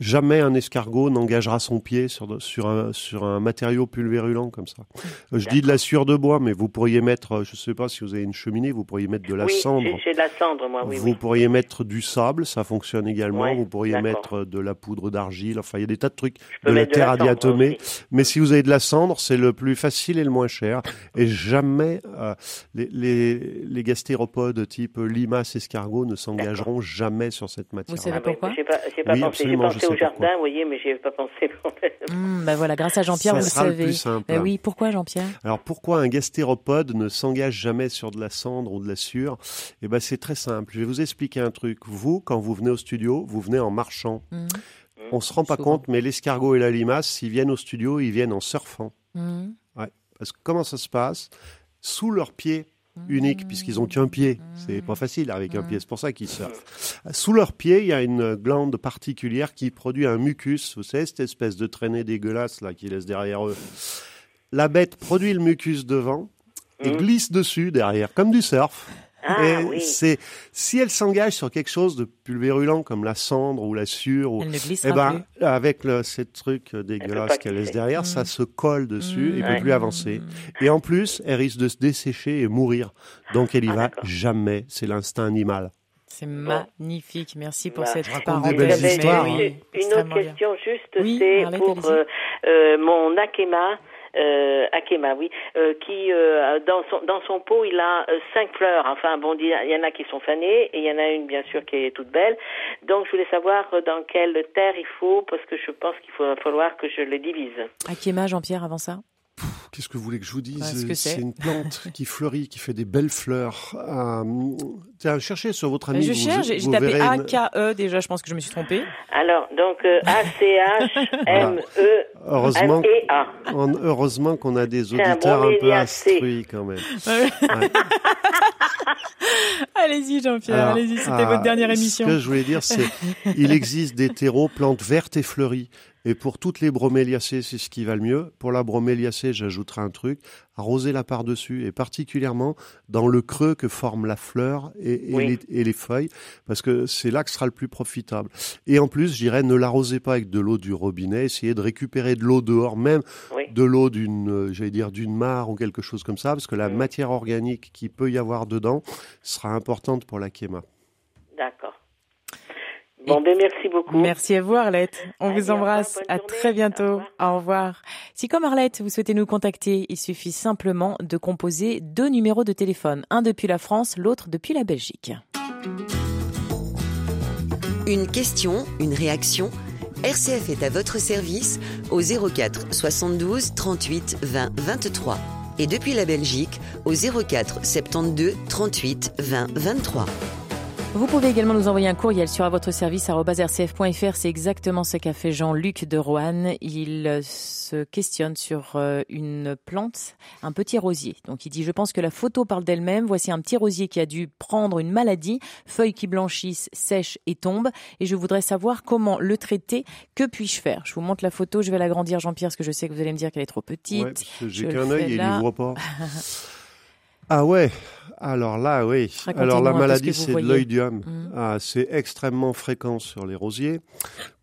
Jamais un escargot n'engagera son pied sur, sur, un, sur un matériau pulvérulent comme ça. Euh, Je dis de la sueur de bois, mais vous pourriez mettre, euh, je sais pas si vous avez une cheminée, vous pourriez mettre de la oui, cendre. j'ai- de la cendre, moi, oui. vous oui. pourriez mettre du sable, ça fonctionne également. Ouais, vous pourriez mettre de la poudre d'argile. Enfin, il y a des tas de trucs. De la terre cendre adiatomée. aussi. Mais si vous avez de la cendre, c'est le plus facile et le moins cher. Et jamais euh, les, les, les gastéropodes type limaces, escargots ne s'engageront jamais sur cette matière. savez Ah oui, pourquoi J'ai pas, j'ai pas Oui, pensé. Pensé au jardin, pourquoi. vous voyez, mais j'ai pas pensé. Bah voilà, grâce à Jean-Pierre, vous le sera le savez. plus simple. Eh oui, pourquoi Jean-Pierre? Alors pourquoi un gastéropode ne s'engage jamais sur de la cendre ou de la sueur Eh ben c'est très simple. Je vais vous expliquer un truc. Vous, quand vous venez au studio, vous venez en marchant. Hum, On se rend pas Souvent. compte, mais l'escargot et la limace, s'ils viennent au studio, ils viennent en surfant. hum. Parce que comment ça se passe? Sous leurs pieds uniques, puisqu'ils ont qu'un pied. C'est pas facile avec un pied, c'est pour ça qu'ils surfent. Sous leurs pieds, il y a une glande particulière qui produit un mucus. Vous savez, cette espèce de traînée dégueulasse là qu'ils laissent derrière eux. La bête produit le mucus devant et Mhm. glisse dessus derrière, comme du surf. Ah et oui. c'est si elle s'engage sur quelque chose de pulvérulent comme la cendre ou la sueur ou Elle ne eh ben, plus. avec le, ces trucs dégueulasses pas qu'elle laisse derrière, ça se colle dessus et Mm. peut Ouais. plus avancer. Et en plus, elle risque de se dessécher et mourir. Donc elle y Ah, va d'accord. jamais. C'est l'instinct animal. C'est magnifique. Merci pour Bah, cette raconte parole. des belles J'avais histoires, une- hein. Une autre bien. question juste, Oui, c'est Arlette, pour euh, euh, mon Akema. Euh, Akema, oui, euh, qui euh, dans son dans son pot il a euh, cinq fleurs. Enfin bon, il y en a qui sont fanées et il y en a une bien sûr qui est toute belle. Donc je voulais savoir euh, dans quelle terre il faut parce que je pense qu'il va falloir que je les divise. Akema, Jean-Pierre, avant ça? Qu'est-ce que vous voulez que je vous dise Bah, c'est. Une plante qui fleurit, qui fait des belles fleurs. Euh, tiens, cherchez sur votre ami. Je vous- cherche, j'ai tapé A-K-E déjà, je pense que je me suis trompée. Alors donc euh, A C H M E Heureusement, E qu'on a des un auditeurs un peu instruits quand même. Ouais. Allez-y, Jean-Pierre, allez-y, c'était ah, votre dernière émission. Ce que je voulais dire, c'est il existe des terreaux, plantes vertes et fleuries. Et pour toutes les broméliacées, c'est ce qui va le mieux. Pour la broméliacée, j'ajouterai un truc, arroser-la par-dessus, et particulièrement dans le creux que forme la fleur et, et Oui. les, et les feuilles, parce que c'est là que sera le plus profitable. Et en plus, je dirais, ne l'arrosez pas avec de l'eau du robinet, essayez de récupérer de l'eau dehors, même Oui. de l'eau d'une, euh, j'allais dire, d'une mare ou quelque chose comme ça, parce que la Mm. matière organique qui peut y avoir dedans sera importante pour la kéma. D'accord. Bon ben merci beaucoup. Merci à vous, Arlette. On Allez, vous embrasse. À très bientôt. Au revoir. Au revoir. Si comme Arlette, vous souhaitez nous contacter, il suffit simplement de composer deux numéros de téléphone. Un depuis la France, l'autre depuis la Belgique. Une question, une réaction RCF est à votre service au 04 72 38 20 23 et depuis la Belgique au 04 72 38 20 23. Vous pouvez également nous envoyer un courriel sur à votre service rcf.fr. C'est exactement ce qu'a fait Jean-Luc de Roanne. Il euh, se questionne sur euh, une plante, un petit rosier. Donc il dit, je pense que la photo parle d'elle-même. Voici un petit rosier qui a dû prendre une maladie, feuilles qui blanchissent, sèchent et tombent. Et je voudrais savoir comment le traiter. Que puis-je faire? Je vous montre la photo. Je vais l'agrandir, Jean-Pierre, parce que je sais que vous allez me dire qu'elle est trop petite. Ouais, j'ai qu'un œil et il ne voit pas. Ah ouais, alors là, oui. Alors la maladie, c'est de l'oïdium. Mhm. Ah, c'est extrêmement fréquent sur les rosiers.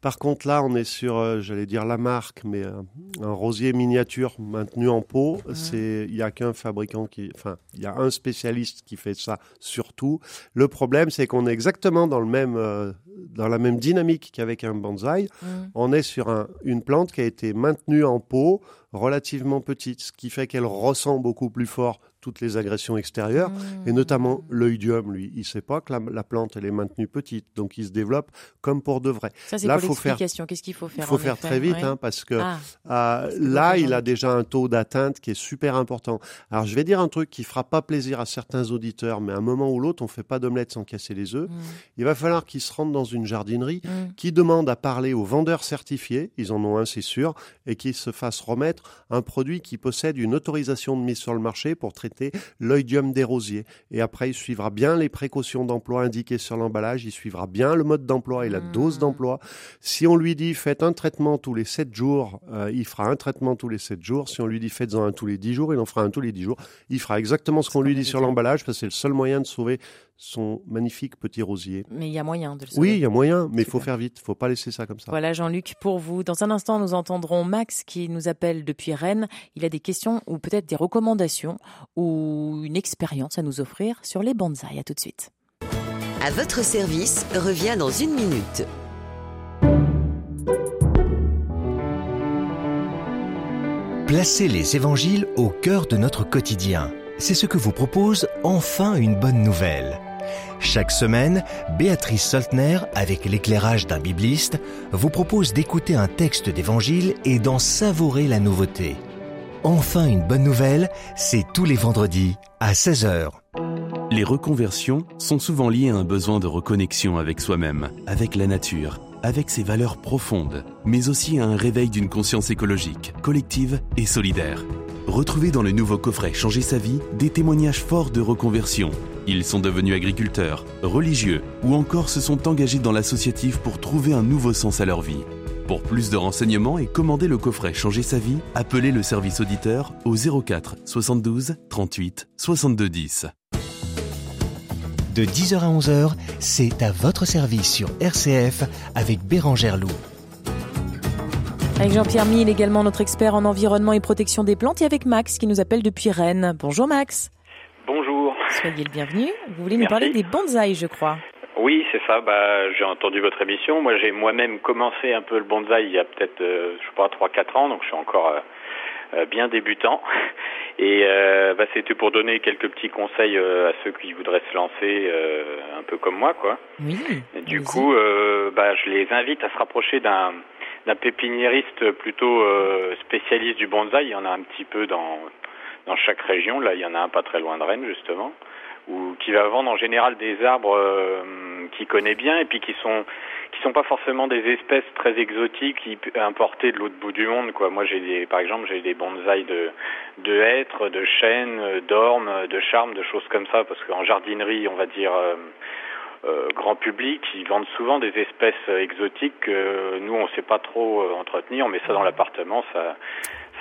Par contre, là, on est sur, euh, j'allais dire la marque, mais euh, un rosier miniature maintenu en pot. C'est, il y a qu'un fabricant qui, enfin, il y a un spécialiste qui fait ça surtout. Le problème, c'est qu'on est exactement dans le même, euh, dans la même dynamique qu'avec un bonsaï. Mhm. On est sur un- une plante qui a été maintenue en pot, relativement petite, ce qui fait qu'elle ressent beaucoup plus fort toutes les agressions extérieures, et notamment l'oïdium, lui. Il sait pas que la, la plante, elle est maintenue petite, donc il se développe comme pour de vrai. Ça, c'est Là, pour faut faire-. Qu'est-ce qu'il faut Il faire faut en faire effet très vite, Ouais. hein, parce que Ah, euh, que là, il a déjà un taux d'atteinte qui est super important. Alors, je vais dire un truc qui fera pas plaisir à certains auditeurs, mais à un moment ou l'autre, on fait pas d'omelette sans casser les œufs. Mm. Il va falloir qu'ils se rendent dans une jardinerie Mm. qui demande à parler aux vendeurs certifiés, ils en ont un c'est sûr, et qu'ils se fassent remettre un produit qui possède une autorisation de mise sur le marché pour traiter l'oïdium des rosiers. Et après, il suivra bien les précautions d'emploi indiquées sur l'emballage, il suivra bien le mode d'emploi et la Mm. dose d'emploi. Si on lui dit faites un traitement tous les 7 jours, euh, il fera un traitement tous les 7 jours. Si on lui dit faites-en un tous les 10 jours, il en fera un tous les 10 jours. Il fera exactement ce qu'on lui dit sur l'emballage parce que c'est le seul moyen de sauver son magnifique petit rosier. Mais il y a moyen de le sauver. Oui, il y a moyen, mais il faut faire vite. Il faut pas laisser ça comme ça. Voilà Jean-Luc pour vous. Dans un instant, nous entendrons Max qui nous appelle depuis Rennes. Il a des questions ou peut-être des recommandations ou une expérience à nous offrir sur les bonsaïs. À tout de suite. À votre service revient dans une minute. Placez les évangiles au cœur de notre quotidien. C'est ce que vous propose enfin une bonne nouvelle. Chaque semaine, Béatrice Soltner, avec l'éclairage d'un bibliste, vous propose d'écouter un texte d'évangile et d'en savourer la nouveauté. Enfin une bonne nouvelle, c'est tous les vendredis à 16h. Les reconversions sont souvent liées à un besoin de reconnexion avec soi-même, avec la nature, avec ses valeurs profondes, mais aussi à un réveil d'une conscience écologique, collective et solidaire. Retrouvez dans le nouveau coffret Changer sa vie des témoignages forts de reconversion. Ils sont devenus agriculteurs, religieux ou encore se sont engagés dans l'associatif pour trouver un nouveau sens à leur vie. Pour plus de renseignements et commander le coffret Changer sa vie, appelez le service auditeur au 04 72 38 62 10. De 10h à 11h, c'est à votre service sur RCF avec Bérangère Loup. Avec Jean-Pierre Mille, également notre expert en environnement et protection des plantes, et avec Max qui nous appelle depuis Rennes. Bonjour Max. Bonjour. Soyez le bienvenu. Vous voulez nous parler des bonsaïs, je crois. Oui, c'est ça. Bah, j'ai entendu votre émission. Moi, j'ai moi-même commencé un peu le bonsaï il y a peut-être, euh, je sais pas, 3-4 ans, donc je suis encore euh, euh, bien débutant. Et euh, bah, c'était pour donner quelques petits conseils à ceux qui voudraient se lancer un peu comme moi, quoi. Oui. Et du coup, bah, je les invite à se rapprocher d'un d'un pépiniériste plutôt euh, spécialiste du bonsaï. Il y en a un petit peu dans chaque région. Là, il y en a un pas très loin de Rennes, justement, ou qui va vendre en général des arbres euh, qu'il connaît bien et puis qui sont sont pas forcément des espèces très exotiques importées de l'autre bout du monde. Moi j'ai des par exemple j'ai des bonsaïs de de hêtres, de chênes, d'ormes, de charmes, de choses comme ça parce qu'en jardinerie, on va dire euh, grand public, ils vendent souvent des espèces euh, exotiques que nous on sait pas trop euh, entretenir, mais ça dans l'appartement ça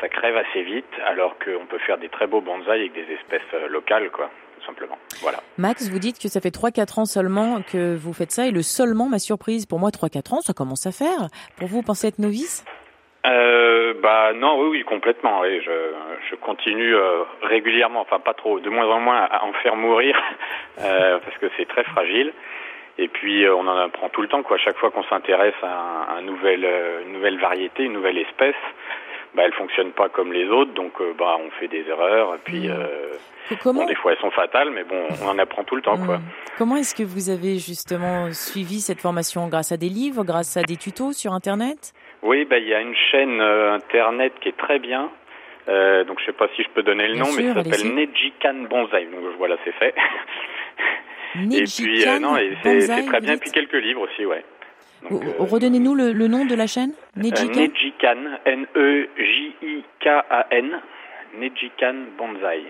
ça crève assez vite alors qu'on peut faire des très beaux bonsaïs avec des espèces euh, locales quoi, tout simplement. Voilà. Max, vous dites que ça fait 3-4 ans seulement que vous faites ça, et le seulement m'a surprise. Pour moi, 3-4 ans, ça commence à faire. Pour vous, vous pensez être novice? Euh, bah non, oui, oui, complètement. Oui, je, je continue euh, régulièrement, enfin pas trop, de moins en moins à en faire mourir euh, parce que c'est très fragile. Et puis euh, on en apprend tout le temps, quoi. Chaque fois qu'on s'intéresse à, un, un nouvel, euh, une nouvelle variété, une nouvelle espèce, bah elle fonctionne pas comme les autres, donc bah on fait des erreurs. Et puis Mm. euh, Comment bon, des fois elles sont fatales, mais bon, on en apprend tout le temps, quoi. Hmm. Comment est-ce que vous avez justement suivi cette formation? Grâce à des livres, grâce à des tutos sur Internet? Oui, bah il y a une chaîne euh, internet qui est très bien. Euh, donc je sais pas si je peux donner le Bien nom, mais ça s'appelle. Nejikan Bonsai. Donc voilà, c'est fait. et puis euh, non, et c'est Bonsai, c'est très bien. dites Puis quelques livres aussi, ouais. Donc, euh, Redonnez-nous le, le nom de la chaîne Nejikan Nejikan, N-E-J-I-K-A-N, Nejikan Bonsai.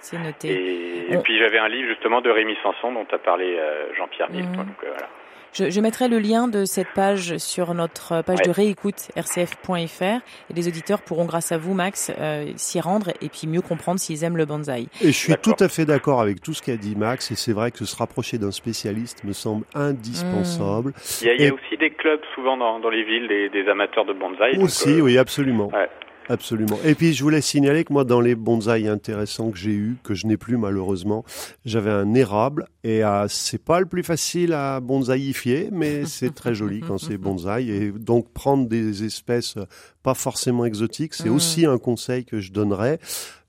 C'est noté. Et, et puis j'avais un livre justement de Rémi Sanson dont a parlé Jean-Pierre Mille. Euh, voilà. Je, je mettrai le lien de cette page sur notre page Ouais. de réécoute rcf.fr et les auditeurs pourront, grâce à vous, Max, euh, s'y rendre et puis mieux comprendre s'ils aiment le bonsaï. Et je suis tout à fait d'accord avec tout ce qu'a dit Max, et c'est vrai que se rapprocher d'un spécialiste me semble indispensable. Il y a, il y a aussi des clubs souvent dans, dans les villes des, des amateurs de bonsaï. donc, Aussi, euh, oui, absolument. ouais. Absolument. Et puis je voulais signaler que moi, dans les bonsaïs intéressants que j'ai eus, que je n'ai plus malheureusement, j'avais un érable et euh, c'est pas le plus facile à bonsaïfier, mais c'est très joli quand c'est bonsaï. Et donc prendre des espèces pas forcément exotiques, c'est Mm. aussi un conseil que je donnerais.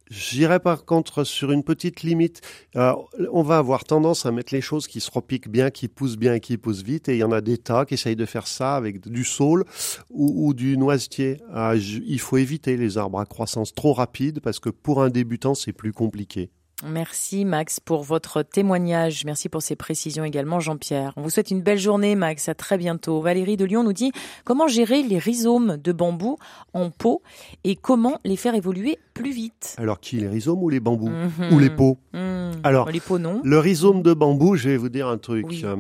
J'irai par contre sur une petite limite. Euh, on va avoir tendance à mettre les choses qui se repiquent bien, qui poussent bien et qui poussent vite. Et il y en a des tas qui essayent de faire ça avec du saule ou, du noisetier. Ah, il faut éviter les arbres à croissance trop rapide parce que pour un débutant, c'est plus compliqué. Merci Max pour votre témoignage. Merci pour ces précisions également Jean-Pierre. On vous souhaite une belle journée Max, à très bientôt. Valérie de Lyon nous dit comment gérer les rhizomes de bambou en pot et comment les faire évoluer plus vite. Alors qui, les rhizomes ou les bambous Mhm. Ou les pots Hmm. Alors, les pots non. Le rhizome de bambou, je vais vous dire un truc. Oui, Euh.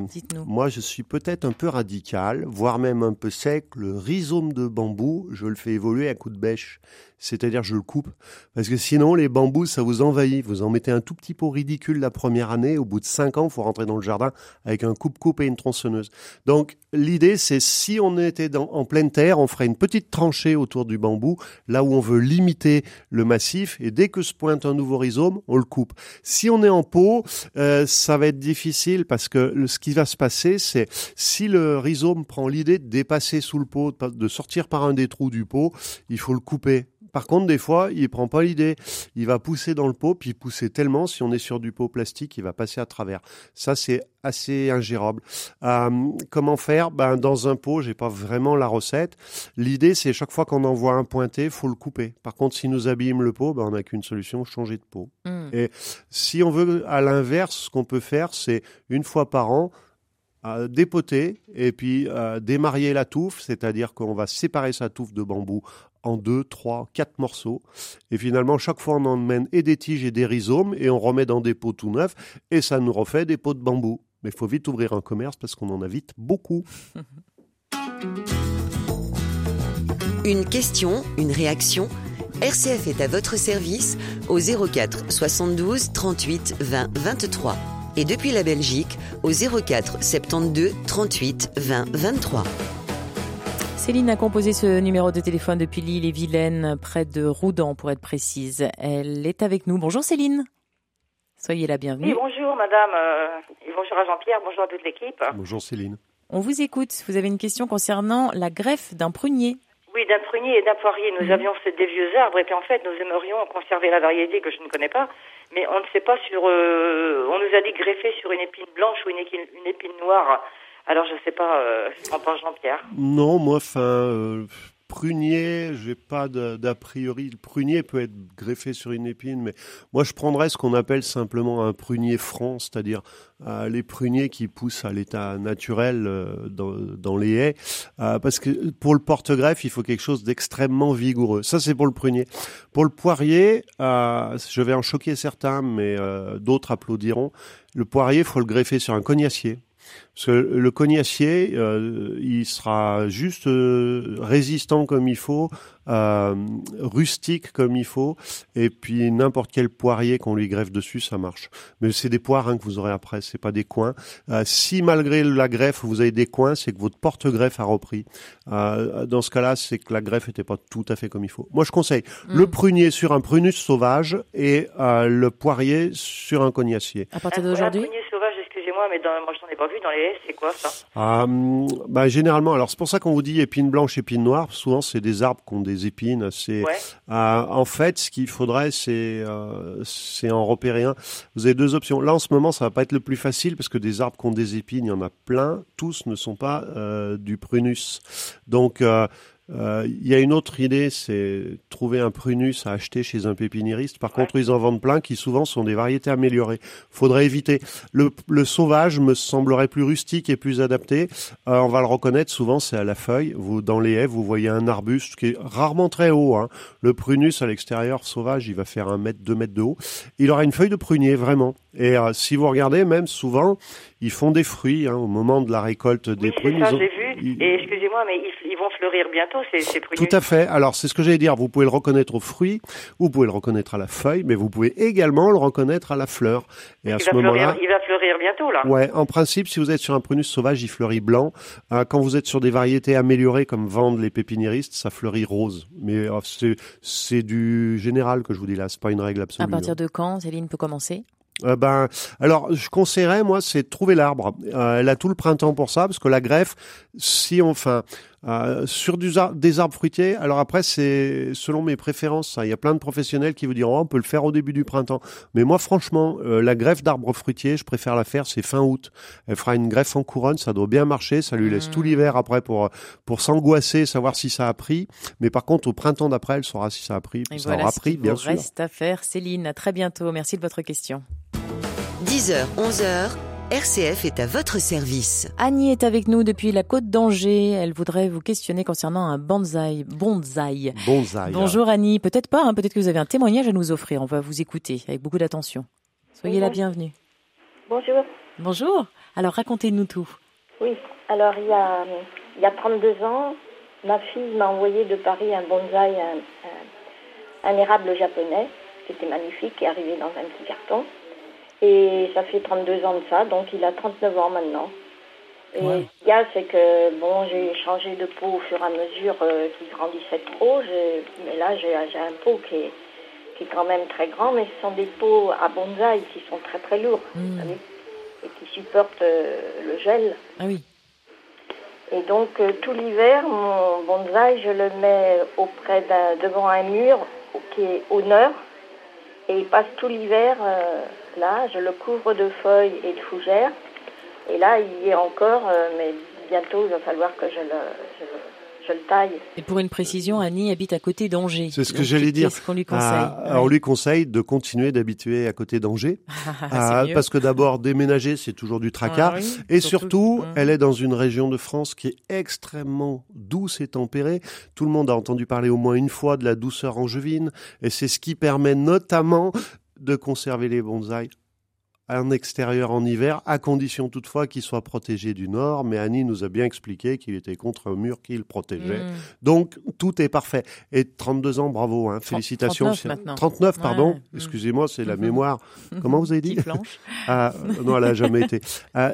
Moi, je suis peut-être un peu radical, voire même un peu sec. Le rhizome de bambou, je le fais évoluer à coup de bêche. C'est-à-dire, je le coupe. Parce que sinon, les bambous, ça vous envahit. Vous en mettez un tout petit pot ridicule la première année. Au bout de cinq ans, il faut rentrer dans le jardin avec un coupe-coupe et une tronçonneuse. Donc, l'idée, c'est si on était dans- en pleine terre, on ferait une petite tranchée autour du bambou, là où on veut limiter le massif. Et dès que se pointe un nouveau rhizome, on le coupe. Si on est en pot, euh, ça va être difficile parce que le- ce qui va se passer, c'est si le rhizome prend l'idée de dépasser sous le pot, de- de sortir par un des trous du pot, il faut le couper. Par contre, des fois, il prend pas l'idée. Il va pousser dans le pot, puis pousser tellement, si on est sur du pot plastique, il va passer à travers. Ça, c'est assez ingérable. Euh, comment faire? Ben, Dans un pot, j'ai pas vraiment la recette. L'idée, c'est chaque fois qu'on en voit un pointé, faut le couper. Par contre, si nous abîme le pot, ben, on n'a qu'une solution, changer de pot. Hmm. Et si on veut, à l'inverse, ce qu'on peut faire, c'est une fois par an, euh, dépoter et puis euh, démarier la touffe, c'est-à-dire qu'on va séparer sa touffe de bambou en deux, trois, quatre morceaux. Et finalement, chaque fois, on emmène et des tiges et des rhizomes et on remet dans des pots tout neufs et ça nous refait des pots de bambou. Mais il faut vite ouvrir un commerce parce qu'on en a vite beaucoup. Une question, une réaction RCF est à votre service au 04 72 38 20 23 et depuis la Belgique au 04 72 38 20 23. Céline a composé ce numéro de téléphone depuis l'île et Vilaine, près de Roudan pour être précise. Elle est avec nous. Bonjour Céline. Soyez la bienvenue. Oui, bonjour madame, euh, et bonjour à Jean-Pierre, bonjour à toute l'équipe. Bonjour Céline. On vous écoute. Vous avez une question concernant la greffe d'un prunier. Oui, d'un prunier et d'un poirier, nous Mhm. avions fait des vieux arbres et puis en fait nous aimerions conserver la variété que je ne connais pas, mais on ne sait pas sur... euh, on nous a dit greffer sur une épine blanche ou une épine, une épine noire. Alors je ne sais pas, euh, qu'en pense Jean-Pierre. Non, moi, enfin, euh, prunier, j'ai pas d'a priori. Le prunier peut être greffé sur une épine, mais moi, je prendrais ce qu'on appelle simplement un prunier franc, c'est-à-dire euh, les pruniers qui poussent à l'état naturel euh, dans, dans les haies, euh, parce que pour le porte-greffe, il faut quelque chose d'extrêmement vigoureux. Ça, c'est pour le prunier. Pour le poirier, euh, je vais en choquer certains, mais euh, d'autres applaudiront. Le poirier, faut le greffer sur un cognacier. Parce que le cognacier, euh, il sera juste euh, résistant comme il faut, euh, rustique comme il faut, et puis n'importe quel poirier qu'on lui greffe dessus, ça marche. Mais c'est des poires hein, que vous aurez après, c'est pas des coins. Euh, si malgré la greffe vous avez des coins, c'est que votre porte-greffe a repris. Euh, dans ce cas-là, c'est que la greffe n'était pas tout à fait comme il faut. Moi, je conseille le prunier sur un prunus sauvage et euh, le poirier sur un cognacier. À partir d'aujourd'hui? prunier sauvage, excusez-moi, mais dans, moi je n'en ai pas vu dans les haies, c'est quoi ça Euh, bah, généralement, alors c'est pour ça qu'on vous dit épine blanche, épine noire. Souvent, c'est des arbres qui ont des épines. assez Ouais. Euh, en fait, ce qu'il faudrait, c'est euh, c'est en repérer un. Vous avez deux options. Là, en ce moment, ça va pas être le plus facile parce que des arbres qui ont des épines, il y en a plein. Tous ne sont pas euh, du prunus. Donc, euh, il y a une autre idée, c'est trouver un prunus à acheter chez un pépiniériste. Par contre, ils en vendent plein qui souvent sont des variétés améliorées. Faudrait éviter. Le, le sauvage me semblerait plus rustique et plus adapté. Euh, on va le reconnaître souvent, c'est à la feuille. Vous, dans les haies, vous voyez un arbuste qui est rarement très haut. Hein. Le prunus à l'extérieur sauvage, il va faire un mètre, deux mètres de haut. Il aura une feuille de prunier vraiment. Et euh, si vous regardez, même souvent, ils font des fruits hein, au moment de la récolte des Oui, prunes. ça, ils ont- j'ai vu. ils- Et excusez-moi, mais ils, ils vont fleurir bientôt, ces, ces pruniers. tout à fait. Alors, c'est ce que j'allais dire. Vous pouvez le reconnaître aux fruits, vous pouvez le reconnaître à la feuille, mais vous pouvez également le reconnaître à la fleur. Et à il, ce va fleurir, moment-là, il va fleurir bientôt, là. ouais, en principe, si vous êtes sur un prunus sauvage, il fleurit blanc. Euh, quand vous êtes sur des variétés améliorées comme vendent les pépiniéristes, ça fleurit rose. Mais euh, c'est du général que je vous dis là. C'est pas une règle À absolue. partir hein. de quand Céline peut commencer? Euh, ben, alors, je conseillerais, moi, c'est de trouver l'arbre. Euh, elle a tout le printemps pour ça, parce que la greffe, si on, enfin, euh, sur du des arbres fruitiers, alors après, c'est selon mes préférences. ça. Il y a plein de professionnels qui vous diront, oh, on peut le faire au début du printemps. Mais moi, franchement, euh, la greffe d'arbres fruitiers, je préfère la faire, c'est fin août. Elle fera une greffe en couronne, ça doit bien marcher, ça lui laisse Mmh. tout l'hiver après pour pour s'angoisser, savoir si ça a pris. Mais par contre, au printemps d'après, elle saura si ça a pris. Et ça voilà aura ce pris, bien vous sûr. reste à faire. Céline, à très bientôt. Merci de votre question. 10h, 11h, RCF est à votre service. Annie est avec nous depuis la côte d'Angers. Elle voudrait vous questionner concernant un bonsaï. Bonsaï. Bonsaï. Bonjour Annie. Peut-être pas, hein, peut-être que vous avez un témoignage à nous offrir. On va vous écouter avec beaucoup d'attention. Soyez la bienvenue. Bonjour. Bonjour. Alors racontez-nous tout. Oui, alors il y a, il y a 32 ans, ma fille m'a envoyé de Paris un bonsaï, un, un- un érable japonais, qui était magnifique, qui est arrivé dans un petit carton. Et ça fait 32 ans de ça, donc il a 39 ans maintenant. Et Ouais. ce qu'il y a, c'est que bon, j'ai changé de pot au fur et à mesure euh, qu'il grandissait trop. Mais là, j'ai un pot qui est, qui est quand même très grand, mais ce sont des pots à bonsaï qui sont très très lourds, vous Mm. savez, et qui supportent euh, le gel. Ah oui. Et donc euh, tout l'hiver, mon bonsaï, je le mets auprès d'un devant un mur qui est au nord, et il passe tout l'hiver là. Je le couvre de feuilles et de fougères. Et là, il y est encore, euh, mais bientôt, il va falloir que je le, je, le taille. Et pour une précision, Annie habite à côté d'Angers. C'est ce que j'allais dire. Qu'est-ce qu'on lui conseille Ah, on lui conseille de continuer d'habituer à côté d'Angers. Ah, mieux. parce que d'abord, déménager, c'est toujours du tracas. Ah oui, Et surtout- surtout, Mhm. elle est dans une région de France qui est extrêmement douce et tempérée. Tout le monde a entendu parler au moins une fois de la douceur angevine. Et c'est ce qui permet notamment de conserver les bonsaïs en extérieur en hiver, à condition toutefois qu'ils soient protégés du nord. Mais Annie nous a bien expliqué qu'il était contre un mur qui le protégeait. Mm. Donc, tout est parfait. Et 32 ans, bravo, hein, félicitations. 39 C'est- maintenant. 39, pardon. Ouais. Mm. Excusez-moi, c'est la Mhm. mémoire. Comment vous avez dit ah, non, elle a jamais été. Euh,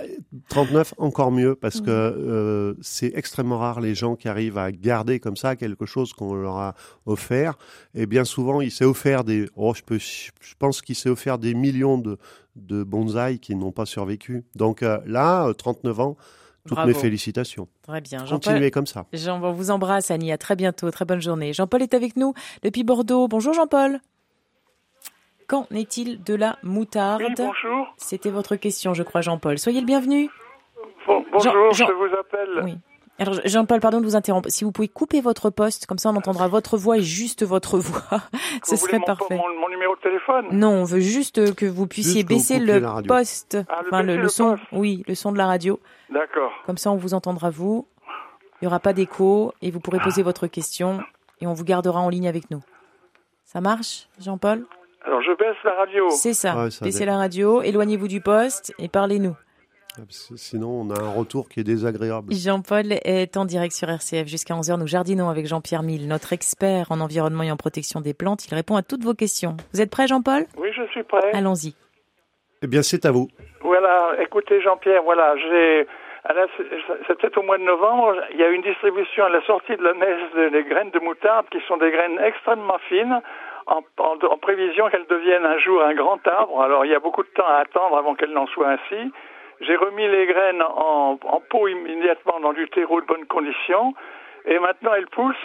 39, encore mieux, parce que euh, c'est extrêmement rare les gens qui arrivent à garder comme ça quelque chose qu'on leur a offert. Et bien souvent, il s'est offert des. Oh, je peux, je pense qu'il s'est offert des millions de de bonsaïs qui n'ont pas survécu. Donc euh, là, euh, 39 ans, toutes Bravo. mes félicitations. Très bien. Jean-Paul, Continuez comme ça. Jean, on vous embrasse, Annie. À très bientôt. Très bonne journée. Jean-Paul est avec nous depuis Bordeaux. Bonjour, Jean-Paul. Qu'en est-il de la moutarde Oui, bonjour. C'était votre question, je crois, Jean-Paul. Soyez le bienvenu. Bon- Jean- bonjour, Jean- je vous appelle. Oui. Alors, Jean-Paul, pardon de vous interrompre. Si vous pouvez couper votre poste, comme ça on entendra votre voix et juste votre voix, ce Vous serait mon, parfait. Mon, mon numéro de téléphone? Non, on veut juste que vous puissiez Juste vous baisser le poste, Ah, le enfin le, baisser le le son, poste. oui, le son de la radio. D'accord. Comme ça, on vous entendra vous. Il n'y aura pas d'écho et vous pourrez poser votre question et on vous gardera en ligne avec nous. Ça marche, Jean-Paul? Alors je baisse la radio. C'est ça. Ouais, ça Baissez la radio, éloignez-vous du poste et parlez-nous. Ah, Sinon, on a un retour qui est désagréable. Jean-Paul est en direct sur RCF jusqu'à 11h. Nous jardinons avec Jean-Pierre Mille, notre expert en environnement et en protection des plantes. Il répond à toutes vos questions. Vous êtes prêt, Jean-Paul? Oui, je suis prêt. Allons-y. Eh bien, c'est à vous. Voilà, écoutez Jean-Pierre, voilà, j'ai c'était au mois de novembre, il y a une distribution à la sortie de la messe de- des graines de moutarde qui sont des graines extrêmement fines en, en- en prévision qu'elles deviennent un jour un grand arbre. Alors il y a beaucoup de temps à attendre avant qu'elles n'en soient ainsi. J'ai remis les graines en, pot immédiatement dans du terreau de bonnes conditions et maintenant elles poussent.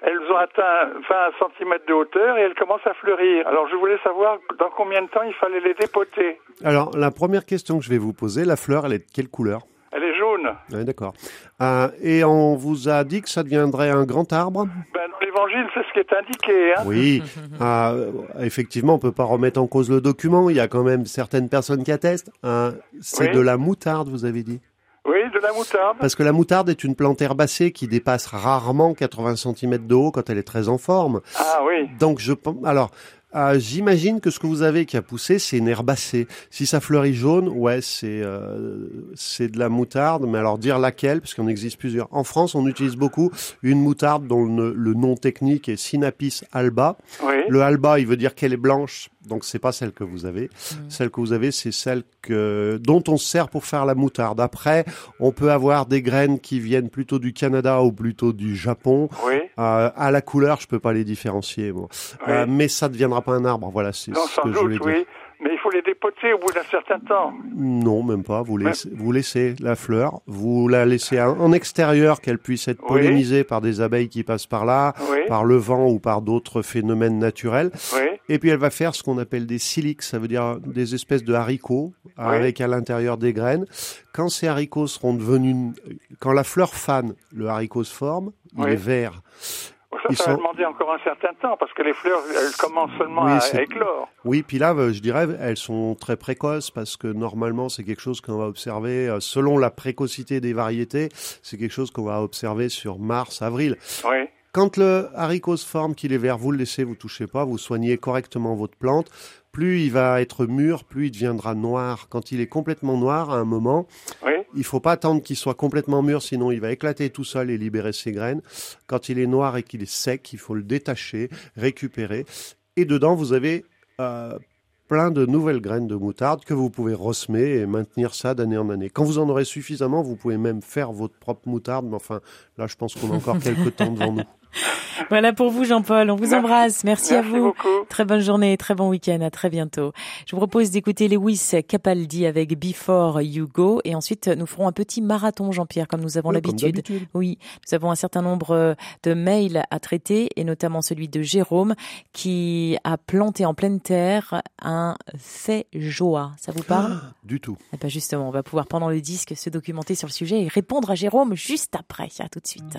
Elles ont atteint 20 cm de hauteur et elles commencent à fleurir. Alors je voulais savoir dans combien de temps il fallait les dépoter. Alors, la première question que je vais vous poser, la fleur, elle est de quelle couleur? Elle est jaune. Ouais, D'accord. Euh, et on vous a dit que ça deviendrait un grand arbre? Ben, dans l'évangile, c'est ce qui est indiqué. Hein. Oui, Euh, effectivement, on peut pas remettre en cause le document. Il y a quand même certaines personnes qui attestent. Euh, c'est Oui. de la moutarde, vous avez dit? Oui, de la moutarde. Parce que la moutarde est une plante herbacée qui dépasse rarement 80 cm de haut quand elle est très en forme. Ah oui. Donc je pense. Alors. Euh, J'imagine que ce que vous avez qui a poussé, c'est une herbacée. Si ça fleurit jaune, ouais, c'est euh, c'est de la moutarde. Mais alors dire laquelle, parce qu'il en existe plusieurs. En France, on utilise beaucoup une moutarde dont le, le nom technique est Sinapis alba. Oui. Le alba, il veut dire qu'elle est blanche, donc c'est pas celle que vous avez. Celle que vous avez, c'est celle que dont on se sert pour faire la moutarde. Après, on peut avoir des graines qui viennent plutôt du Canada ou plutôt du Japon. Oui. Euh, à la couleur, je peux pas les différencier, moi. Oui. Euh, mais ça ne deviendra pas un arbre. Voilà, c'est ce que je voulais dire. oui. Mais il faut les dépoter au bout d'un certain temps. Non, même pas. Vous laissez, vous laissez la fleur, vous la laissez en extérieur, qu'elle puisse être Oui. pollinisée par des abeilles qui passent par là, Oui. par le vent ou par d'autres phénomènes naturels. Oui. Et puis elle va faire ce qu'on appelle des siliques, ça veut dire des espèces de haricots avec à l'intérieur des graines. Quand ces haricots seront devenus, quand la fleur fane, le haricot se forme, il est vert. Bon, ça, ça va demander encore un certain temps parce que les fleurs, elles commencent seulement Oui, à, à éclore. Oui, puis là, euh, je dirais, elles sont très précoces parce que normalement, c'est quelque chose qu'on va observer euh, selon la précocité des variétés. C'est quelque chose qu'on va observer sur mars, avril. Oui. Quand le haricot se forme, qu'il est vert, vous le laissez, vous touchez pas, vous soignez correctement votre plante. Plus il va être mûr, plus il deviendra noir. Quand il est complètement noir, à un moment, Oui. il faut pas attendre qu'il soit complètement mûr, sinon il va éclater tout seul et libérer ses graines. Quand il est noir et qu'il est sec, il faut le détacher, récupérer. Et dedans, vous avez euh, plein de nouvelles graines de moutarde que vous pouvez ressemer et maintenir ça d'année en année. Quand vous en aurez suffisamment, vous pouvez même faire votre propre moutarde. Mais enfin, là, je pense qu'on a encore quelques temps devant nous. Voilà pour vous, Jean-Paul. On vous Merci. embrasse. Merci, à vous. beaucoup. Très bonne journée, très bon week-end. À très bientôt. Je vous propose d'écouter Lewis Capaldi avec Before You Go. Et ensuite, nous ferons un petit marathon, Jean-Pierre, comme nous avons Oui, l'habitude. Oui, nous avons un certain nombre de mails à traiter et notamment celui de Jérôme qui a planté en pleine terre un joie. Ça vous parle? Du tout. Eh ben justement, on va pouvoir pendant le disque se documenter sur le sujet et répondre à Jérôme juste après. À tout de suite.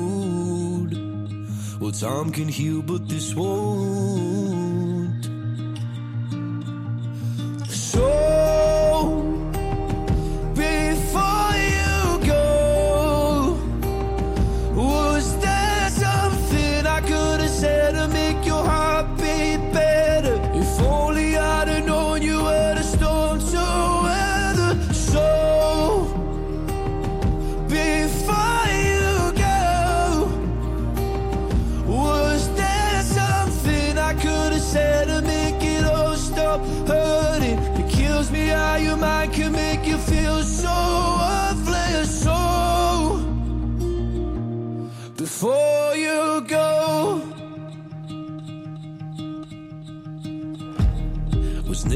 Well, time can heal, but this won't. So,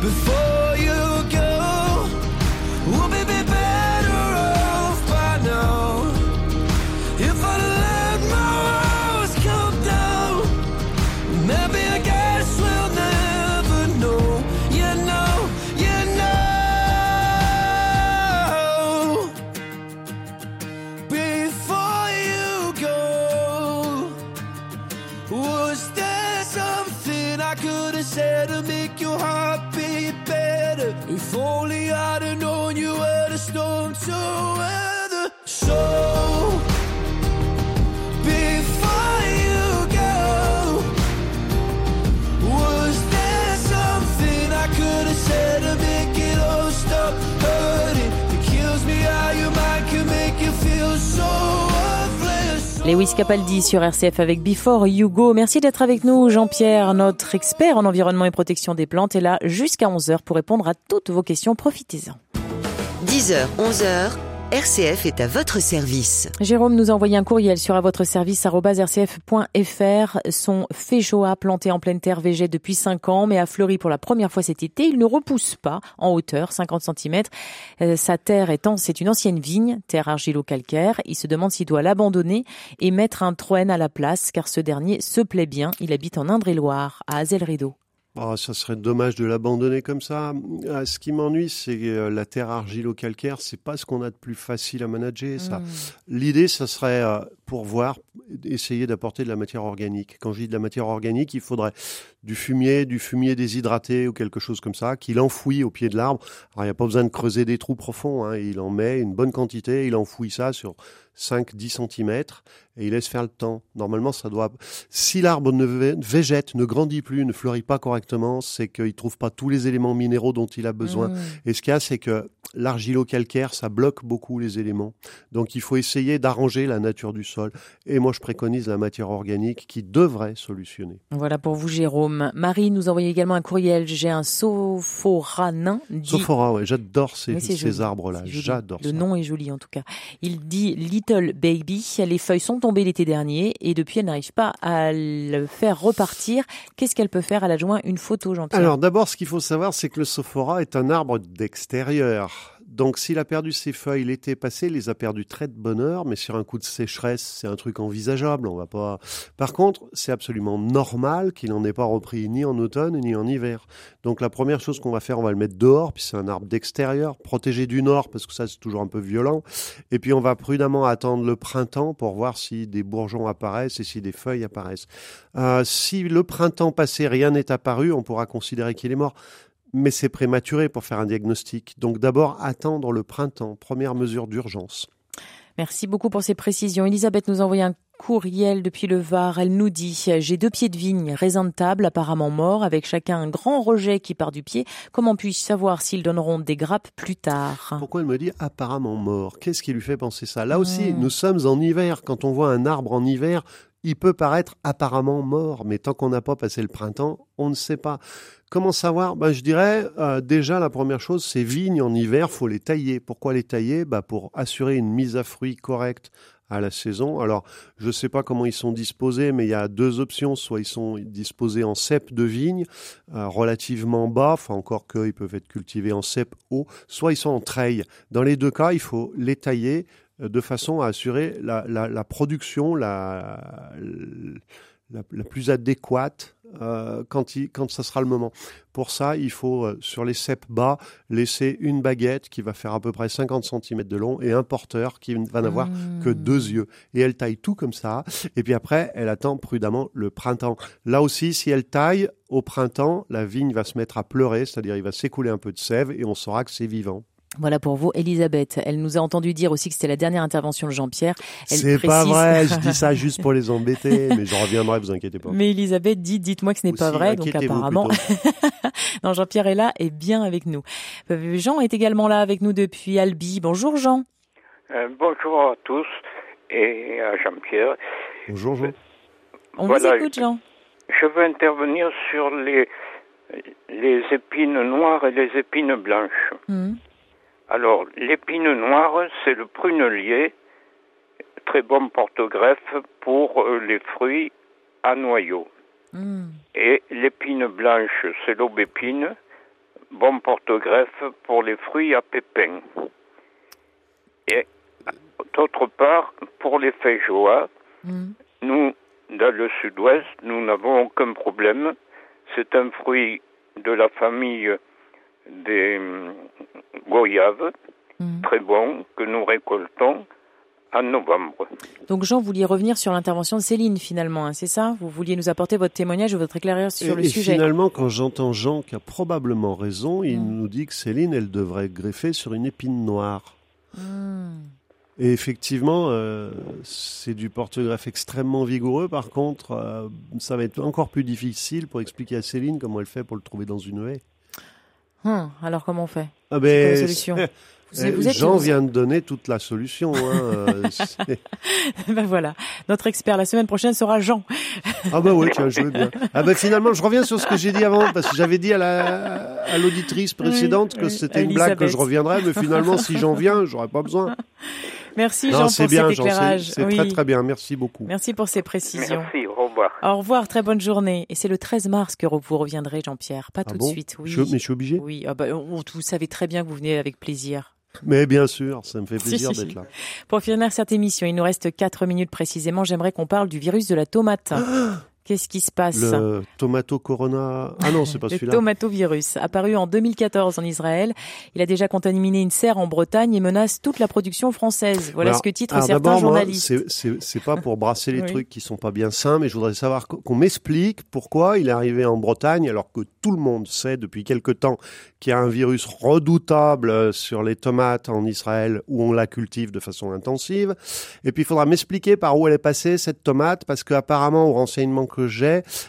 Before Lewis Capaldi sur RCF avec Before You Go. Merci d'être avec nous, Jean-Pierre, notre expert en environnement et protection des plantes, est là jusqu'à 11h pour répondre à toutes vos questions. Profitez-en. 10h, 11h, RCF est à votre service. Jérôme nous a envoyé un courriel sur à votre service rcf.fr. Son féjoa planté en pleine terre végète depuis 5 ans, mais a fleuri pour la première fois cet été. Il ne repousse pas en hauteur, 50 cm. Euh, sa terre étant, c'est une ancienne vigne, terre argilo-calcaire. Il se demande s'il doit l'abandonner et mettre un troène à la place, car ce dernier se plaît bien. Il habite en Indre-et-Loire, à Azel-Rideau. Oh, ça serait dommage de l'abandonner comme ça. Ah, Ce qui m'ennuie, c'est euh, la terre argilo-calcaire. C'est pas ce qu'on a de plus facile à manager. Ça. Mm. L'idée, ça serait euh, pour voir, essayer d'apporter de la matière organique. Quand je dis de la matière organique, il faudrait du fumier, du fumier déshydraté ou quelque chose comme ça, qu'il enfouit au pied de l'arbre. Alors, il n'y a pas besoin de creuser des trous profonds. hein. Il en met une bonne quantité, il enfouit ça sur 5-10 cm et il laisse faire le temps. Normalement, ça doit. Si l'arbre ne vé- végète, ne grandit plus, ne fleurit pas correctement, c'est qu'il ne trouve pas tous les éléments minéraux dont il a besoin. Mm. Et ce qu'il y a, c'est que l'argilo-calcaire, ça bloque beaucoup les éléments. Donc il faut essayer d'arranger la nature du sol. Et moi, je préconise la matière organique qui devrait solutionner. Voilà pour vous, Jérôme. Marie nous envoyait également un courriel. J'ai un sophora nain. dit- Sophora, ouais, j'adore ces, Oui, ces arbres-là. J'adore Le ça. nom est joli en tout cas. Il dit Little Baby. Les feuilles sont tombées l'été dernier et depuis elle n'arrive pas à le faire repartir. Qu'est-ce qu'elle peut faire? Elle adjoint une photo, Jean-Pierre. Alors d'abord, ce qu'il faut savoir, c'est que le sophora est un arbre d'extérieur. Donc s'il a perdu ses feuilles l'été passé, il les a perdues très de bonne heure, mais sur un coup de sécheresse, c'est un truc envisageable. On va pas. Par contre, c'est absolument normal qu'il n'en ait pas repris ni en automne ni en hiver. Donc la première chose qu'on va faire, on va le mettre dehors, puis c'est un arbre d'extérieur, protégé du nord parce que ça c'est toujours un peu violent. Et puis on va prudemment attendre le printemps pour voir si des bourgeons apparaissent et si des feuilles apparaissent. Euh, si le printemps passé rien n'est apparu, on pourra considérer qu'il est mort. Mais c'est prématuré pour faire un diagnostic. Donc d'abord attendre le printemps, première mesure d'urgence. Merci beaucoup pour ces précisions. Elisabeth nous envoie un courriel depuis le Var. Elle nous dit J'ai deux pieds de vigne, raisins de table, apparemment morts, avec chacun un grand rejet qui part du pied. Comment puis-je savoir s'ils donneront des grappes plus tard? Pourquoi elle me dit apparemment mort Qu'est-ce qui lui fait penser ça? Là aussi, nous sommes en hiver. Quand on voit un arbre en hiver, il peut paraître apparemment mort, mais tant qu'on n'a pas passé le printemps, on ne sait pas. Comment savoir? Ben, Je dirais euh, déjà la première chose, ces vignes en hiver, faut les tailler. Pourquoi les tailler? Ben, Pour assurer une mise à fruit correcte à la saison. Alors, je ne sais pas comment ils sont disposés, mais il y a deux options. Soit ils sont disposés en cep de vigne, euh, relativement bas, enfin encore qu'ils peuvent être cultivés en cep haut, soit ils sont en treille. Dans les deux cas, il faut les tailler euh, de façon à assurer la, production la plus adéquate euh, quand, il, quand ça sera le moment. Pour ça, il faut, euh, sur les ceps bas, laisser une baguette qui va faire à peu près 50 cm de long et un porteur qui va n'avoir Mmh. que deux yeux. Et elle taille tout comme ça. Et puis après, elle attend prudemment le printemps. Là aussi, si elle taille au printemps, la vigne va se mettre à pleurer, c'est-à-dire il va s'écouler un peu de sève et on saura que c'est vivant. Voilà pour vous, Elisabeth. Elle nous a entendu dire aussi que c'était la dernière intervention de Jean-Pierre. Elle C'est pas précise- vrai, je dis ça juste pour les embêter, mais je reviendrai, vous inquiétez pas. Mais Elisabeth dit, dites-moi que ce n'est pas vrai, donc apparemment. non, Jean-Pierre est là et bien avec nous. Euh, Jean est également là avec nous depuis Albi. Bonjour Jean. Euh, bonjour à tous et à Jean-Pierre. Bonjour Jean. On Voilà, vous écoute Jean. Je veux intervenir sur les, les épines noires et les épines blanches. Hmm. Alors, l'épine noire, c'est le prunelier, très bon porte-greffe pour euh, les fruits à noyaux. Hmm. Et l'épine blanche, c'est l'aubépine, bon porte-greffe pour les fruits à pépins. Et d'autre part, pour les feijoas, Hmm. nous, dans le sud-ouest, nous n'avons aucun problème. C'est un fruit de la famille des hum, goyaves, Hmm. très bon, que nous récoltons en novembre. Donc Jean, vous vouliez revenir sur l'intervention de Céline finalement, hein, c'est ça? Vous vouliez nous apporter votre témoignage ou votre éclairage sur et, le et sujet finalement, quand j'entends Jean qui a probablement raison, il nous dit que Céline, elle devrait greffer sur une épine noire. Hmm. Et effectivement, euh, c'est du porte-greffe extrêmement vigoureux. Par contre, euh, ça va être encore plus difficile pour expliquer à Céline comment elle fait pour le trouver dans une haie. Hum, alors comment on fait Ah ben, solution Vous, Eh, vous êtes Jean vient de donner toute la solution. hein, euh, ben voilà, notre expert la semaine prochaine sera Jean. ah bah oui, tiens, je veux bien. Ah bah finalement, je reviens sur ce que j'ai dit avant, parce que j'avais dit à la à l'auditrice précédente que oui, c'était une blague que je reviendrais, mais finalement, si j'en viens, j'aurais pas besoin. Merci Non, Jean pour bien, cet Jean, c'est- éclairage. c'est Oui. très très bien. Merci beaucoup. Merci pour ces précisions. Merci, au revoir. Au revoir, très bonne journée. Et c'est le 13 mars que vous reviendrez, Jean-Pierre. Pas Ah tout bon de suite, oui. Je- mais je suis obligé Oui, ah bah, on- vous savez très bien que vous venez avec plaisir. Mais bien sûr, ça me fait Si, plaisir si, si. d'être là. Pour finir cette émission, il nous reste 4 minutes précisément. J'aimerais qu'on parle du virus de la tomate. Qu'est-ce qui se passe Le tomato corona. Ah non, c'est pas le celui-là. tomatovirus, apparu en 2014 en Israël, il a déjà contaminé une serre en Bretagne et menace toute la production française. Voilà ce que titrent alors certains moi, journalistes. c'est- pas pour brasser les Oui. trucs qui sont pas bien sains, mais je voudrais savoir qu- qu'on m'explique pourquoi il est arrivé en Bretagne alors que tout le monde sait depuis quelque temps qu'il y a un virus redoutable euh, sur les tomates en Israël où on la cultive de façon intensive. Et puis il faudra m'expliquer par où elle est passée cette tomate parce qu'apparemment au renseignement que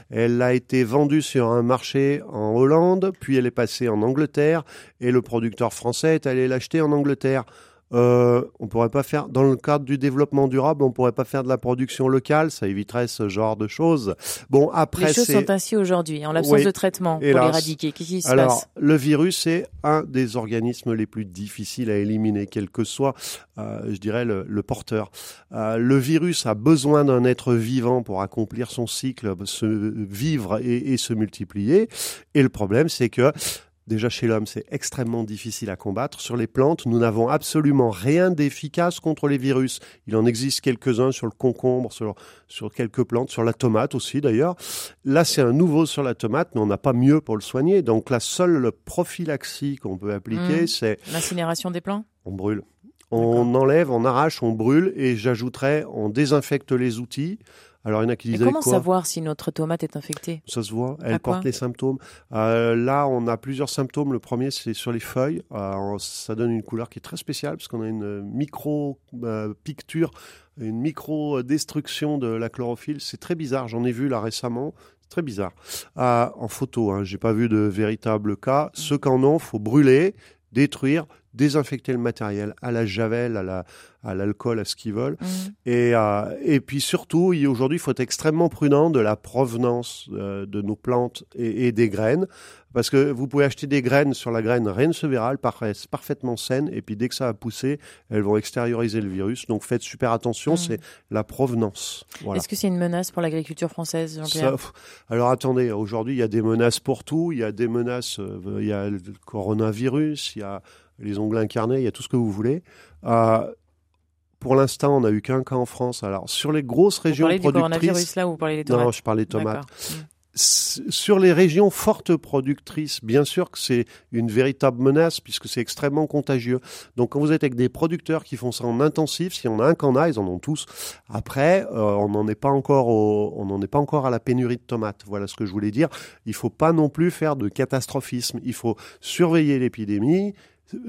elle a été vendue sur un marché en Hollande, puis elle est passée en Angleterre et le producteur français est allé l'acheter en Angleterre. Euh, on pourrait pas faire, dans le cadre du développement durable, on pourrait pas faire de la production locale, ça éviterait ce genre de choses. Bon, après, les choses sont ainsi aujourd'hui, en l'absence Oui, de traitement pour l'éradiquer. Qu'est-ce qui se Alors, passe? le virus est un des organismes les plus difficiles à éliminer, quel que soit, euh, je dirais, le, le porteur. Euh, le virus a besoin d'un être vivant pour accomplir son cycle, se vivre et, et se multiplier. Et le problème, c'est que Déjà chez l'homme, c'est extrêmement difficile à combattre. Sur les plantes, nous n'avons absolument rien d'efficace contre les virus. Il en existe quelques-uns sur le concombre, sur, sur quelques plantes, sur la tomate aussi d'ailleurs. Là, c'est un nouveau sur la tomate, mais on n'a pas mieux pour le soigner. Donc la seule prophylaxie qu'on peut appliquer, Mmh. c'est L'incinération des plants? On brûle. On enlève, on arrache, on brûle, et j'ajouterais, on désinfecte les outils. Alors il y en a qui disaient comment quoi savoir si notre tomate est infectée? Ça se voit, elle porte les symptômes. Euh, là, on a plusieurs symptômes. Le premier, c'est sur les feuilles. Euh, ça donne une couleur qui est très spéciale parce qu'on a une micro-picture, une micro-destruction de la chlorophylle. C'est très bizarre. J'en ai vu là récemment. C'est très bizarre. Euh, en photo, hein, j'ai pas vu de véritable cas. Ceux qui en ont, faut brûler, détruire, désinfecter le matériel à la javel, à la à l'alcool, à ce qu'ils veulent. Et, euh, et puis surtout, aujourd'hui, il faut être extrêmement prudent de la provenance euh, de nos plantes et, et des graines. Parce que vous pouvez acheter des graines sur la graine, rien ne se verra, elles paraissent parfaitement saines. Et puis dès que ça a poussé, elles vont extérioriser le virus. Donc faites super attention, c'est la provenance. Voilà. Est-ce que c'est une menace pour l'agriculture française, Jean-Pierre alors attendez, aujourd'hui il y a des menaces pour tout. Il y a des menaces, euh, il y a le coronavirus, il y a les ongles incarnés, il y a tout ce que vous voulez. Euh, pour l'instant, on n'a eu qu'un cas en France. Alors sur les grosses Vous régions parlez du productrices, coronavirus là ou vous parlez des tomates non, je parlais tomates. D'accord. Mm. Sur les régions fortes productrices, bien sûr que c'est une véritable menace puisque c'est extrêmement contagieux. Donc quand vous êtes avec des producteurs qui font ça en intensif, si on a un qu'en a, ils en ont tous. Après, euh, on n'en est pas encore au- on n'en est pas encore à la pénurie de tomates. Voilà ce que je voulais dire. Il faut pas non plus faire de catastrophisme. Il faut surveiller l'épidémie.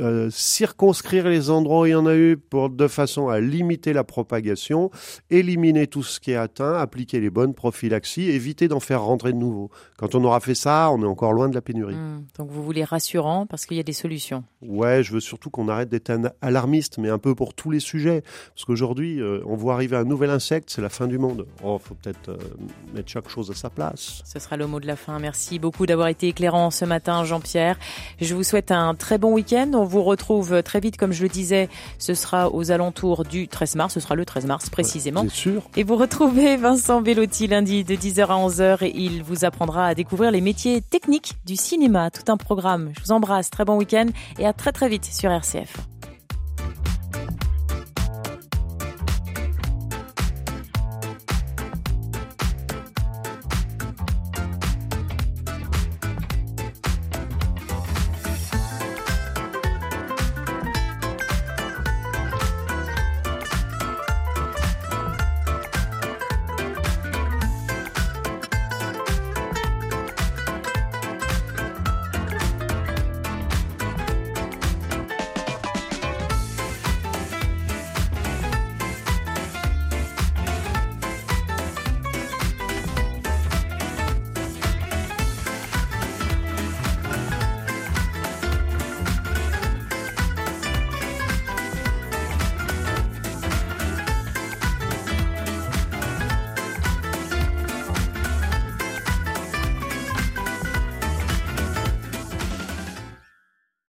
Euh, circonscrire les endroits où il y en a eu pour, de façon à limiter la propagation, éliminer tout ce qui est atteint, appliquer les bonnes prophylaxies, éviter d'en faire rentrer de nouveau. Quand on aura fait ça, on est encore loin de la pénurie. Mm. Donc vous voulez rassurant parce qu'il y a des solutions. Ouais, je veux surtout qu'on arrête d'être alarmiste, mais un peu pour tous les sujets. Parce qu'aujourd'hui, euh, on voit arriver un nouvel insecte, c'est la fin du monde. Oh, faut peut-être euh, mettre chaque chose à sa place. Ce sera le mot de la fin. Merci beaucoup d'avoir été éclairant ce matin, Jean-Pierre. Je vous souhaite un très bon week-end. On vous retrouve très vite, comme je le disais. Ce sera aux alentours du 13 mars. Ce sera le 13 mars précisément. C'est sûr? Et vous retrouvez Vincent Bellotti lundi de 10h à 11h et il vous apprendra à découvrir les métiers techniques du cinéma. Tout un programme. Je vous embrasse. Très bon week-end et à très très vite sur RCF.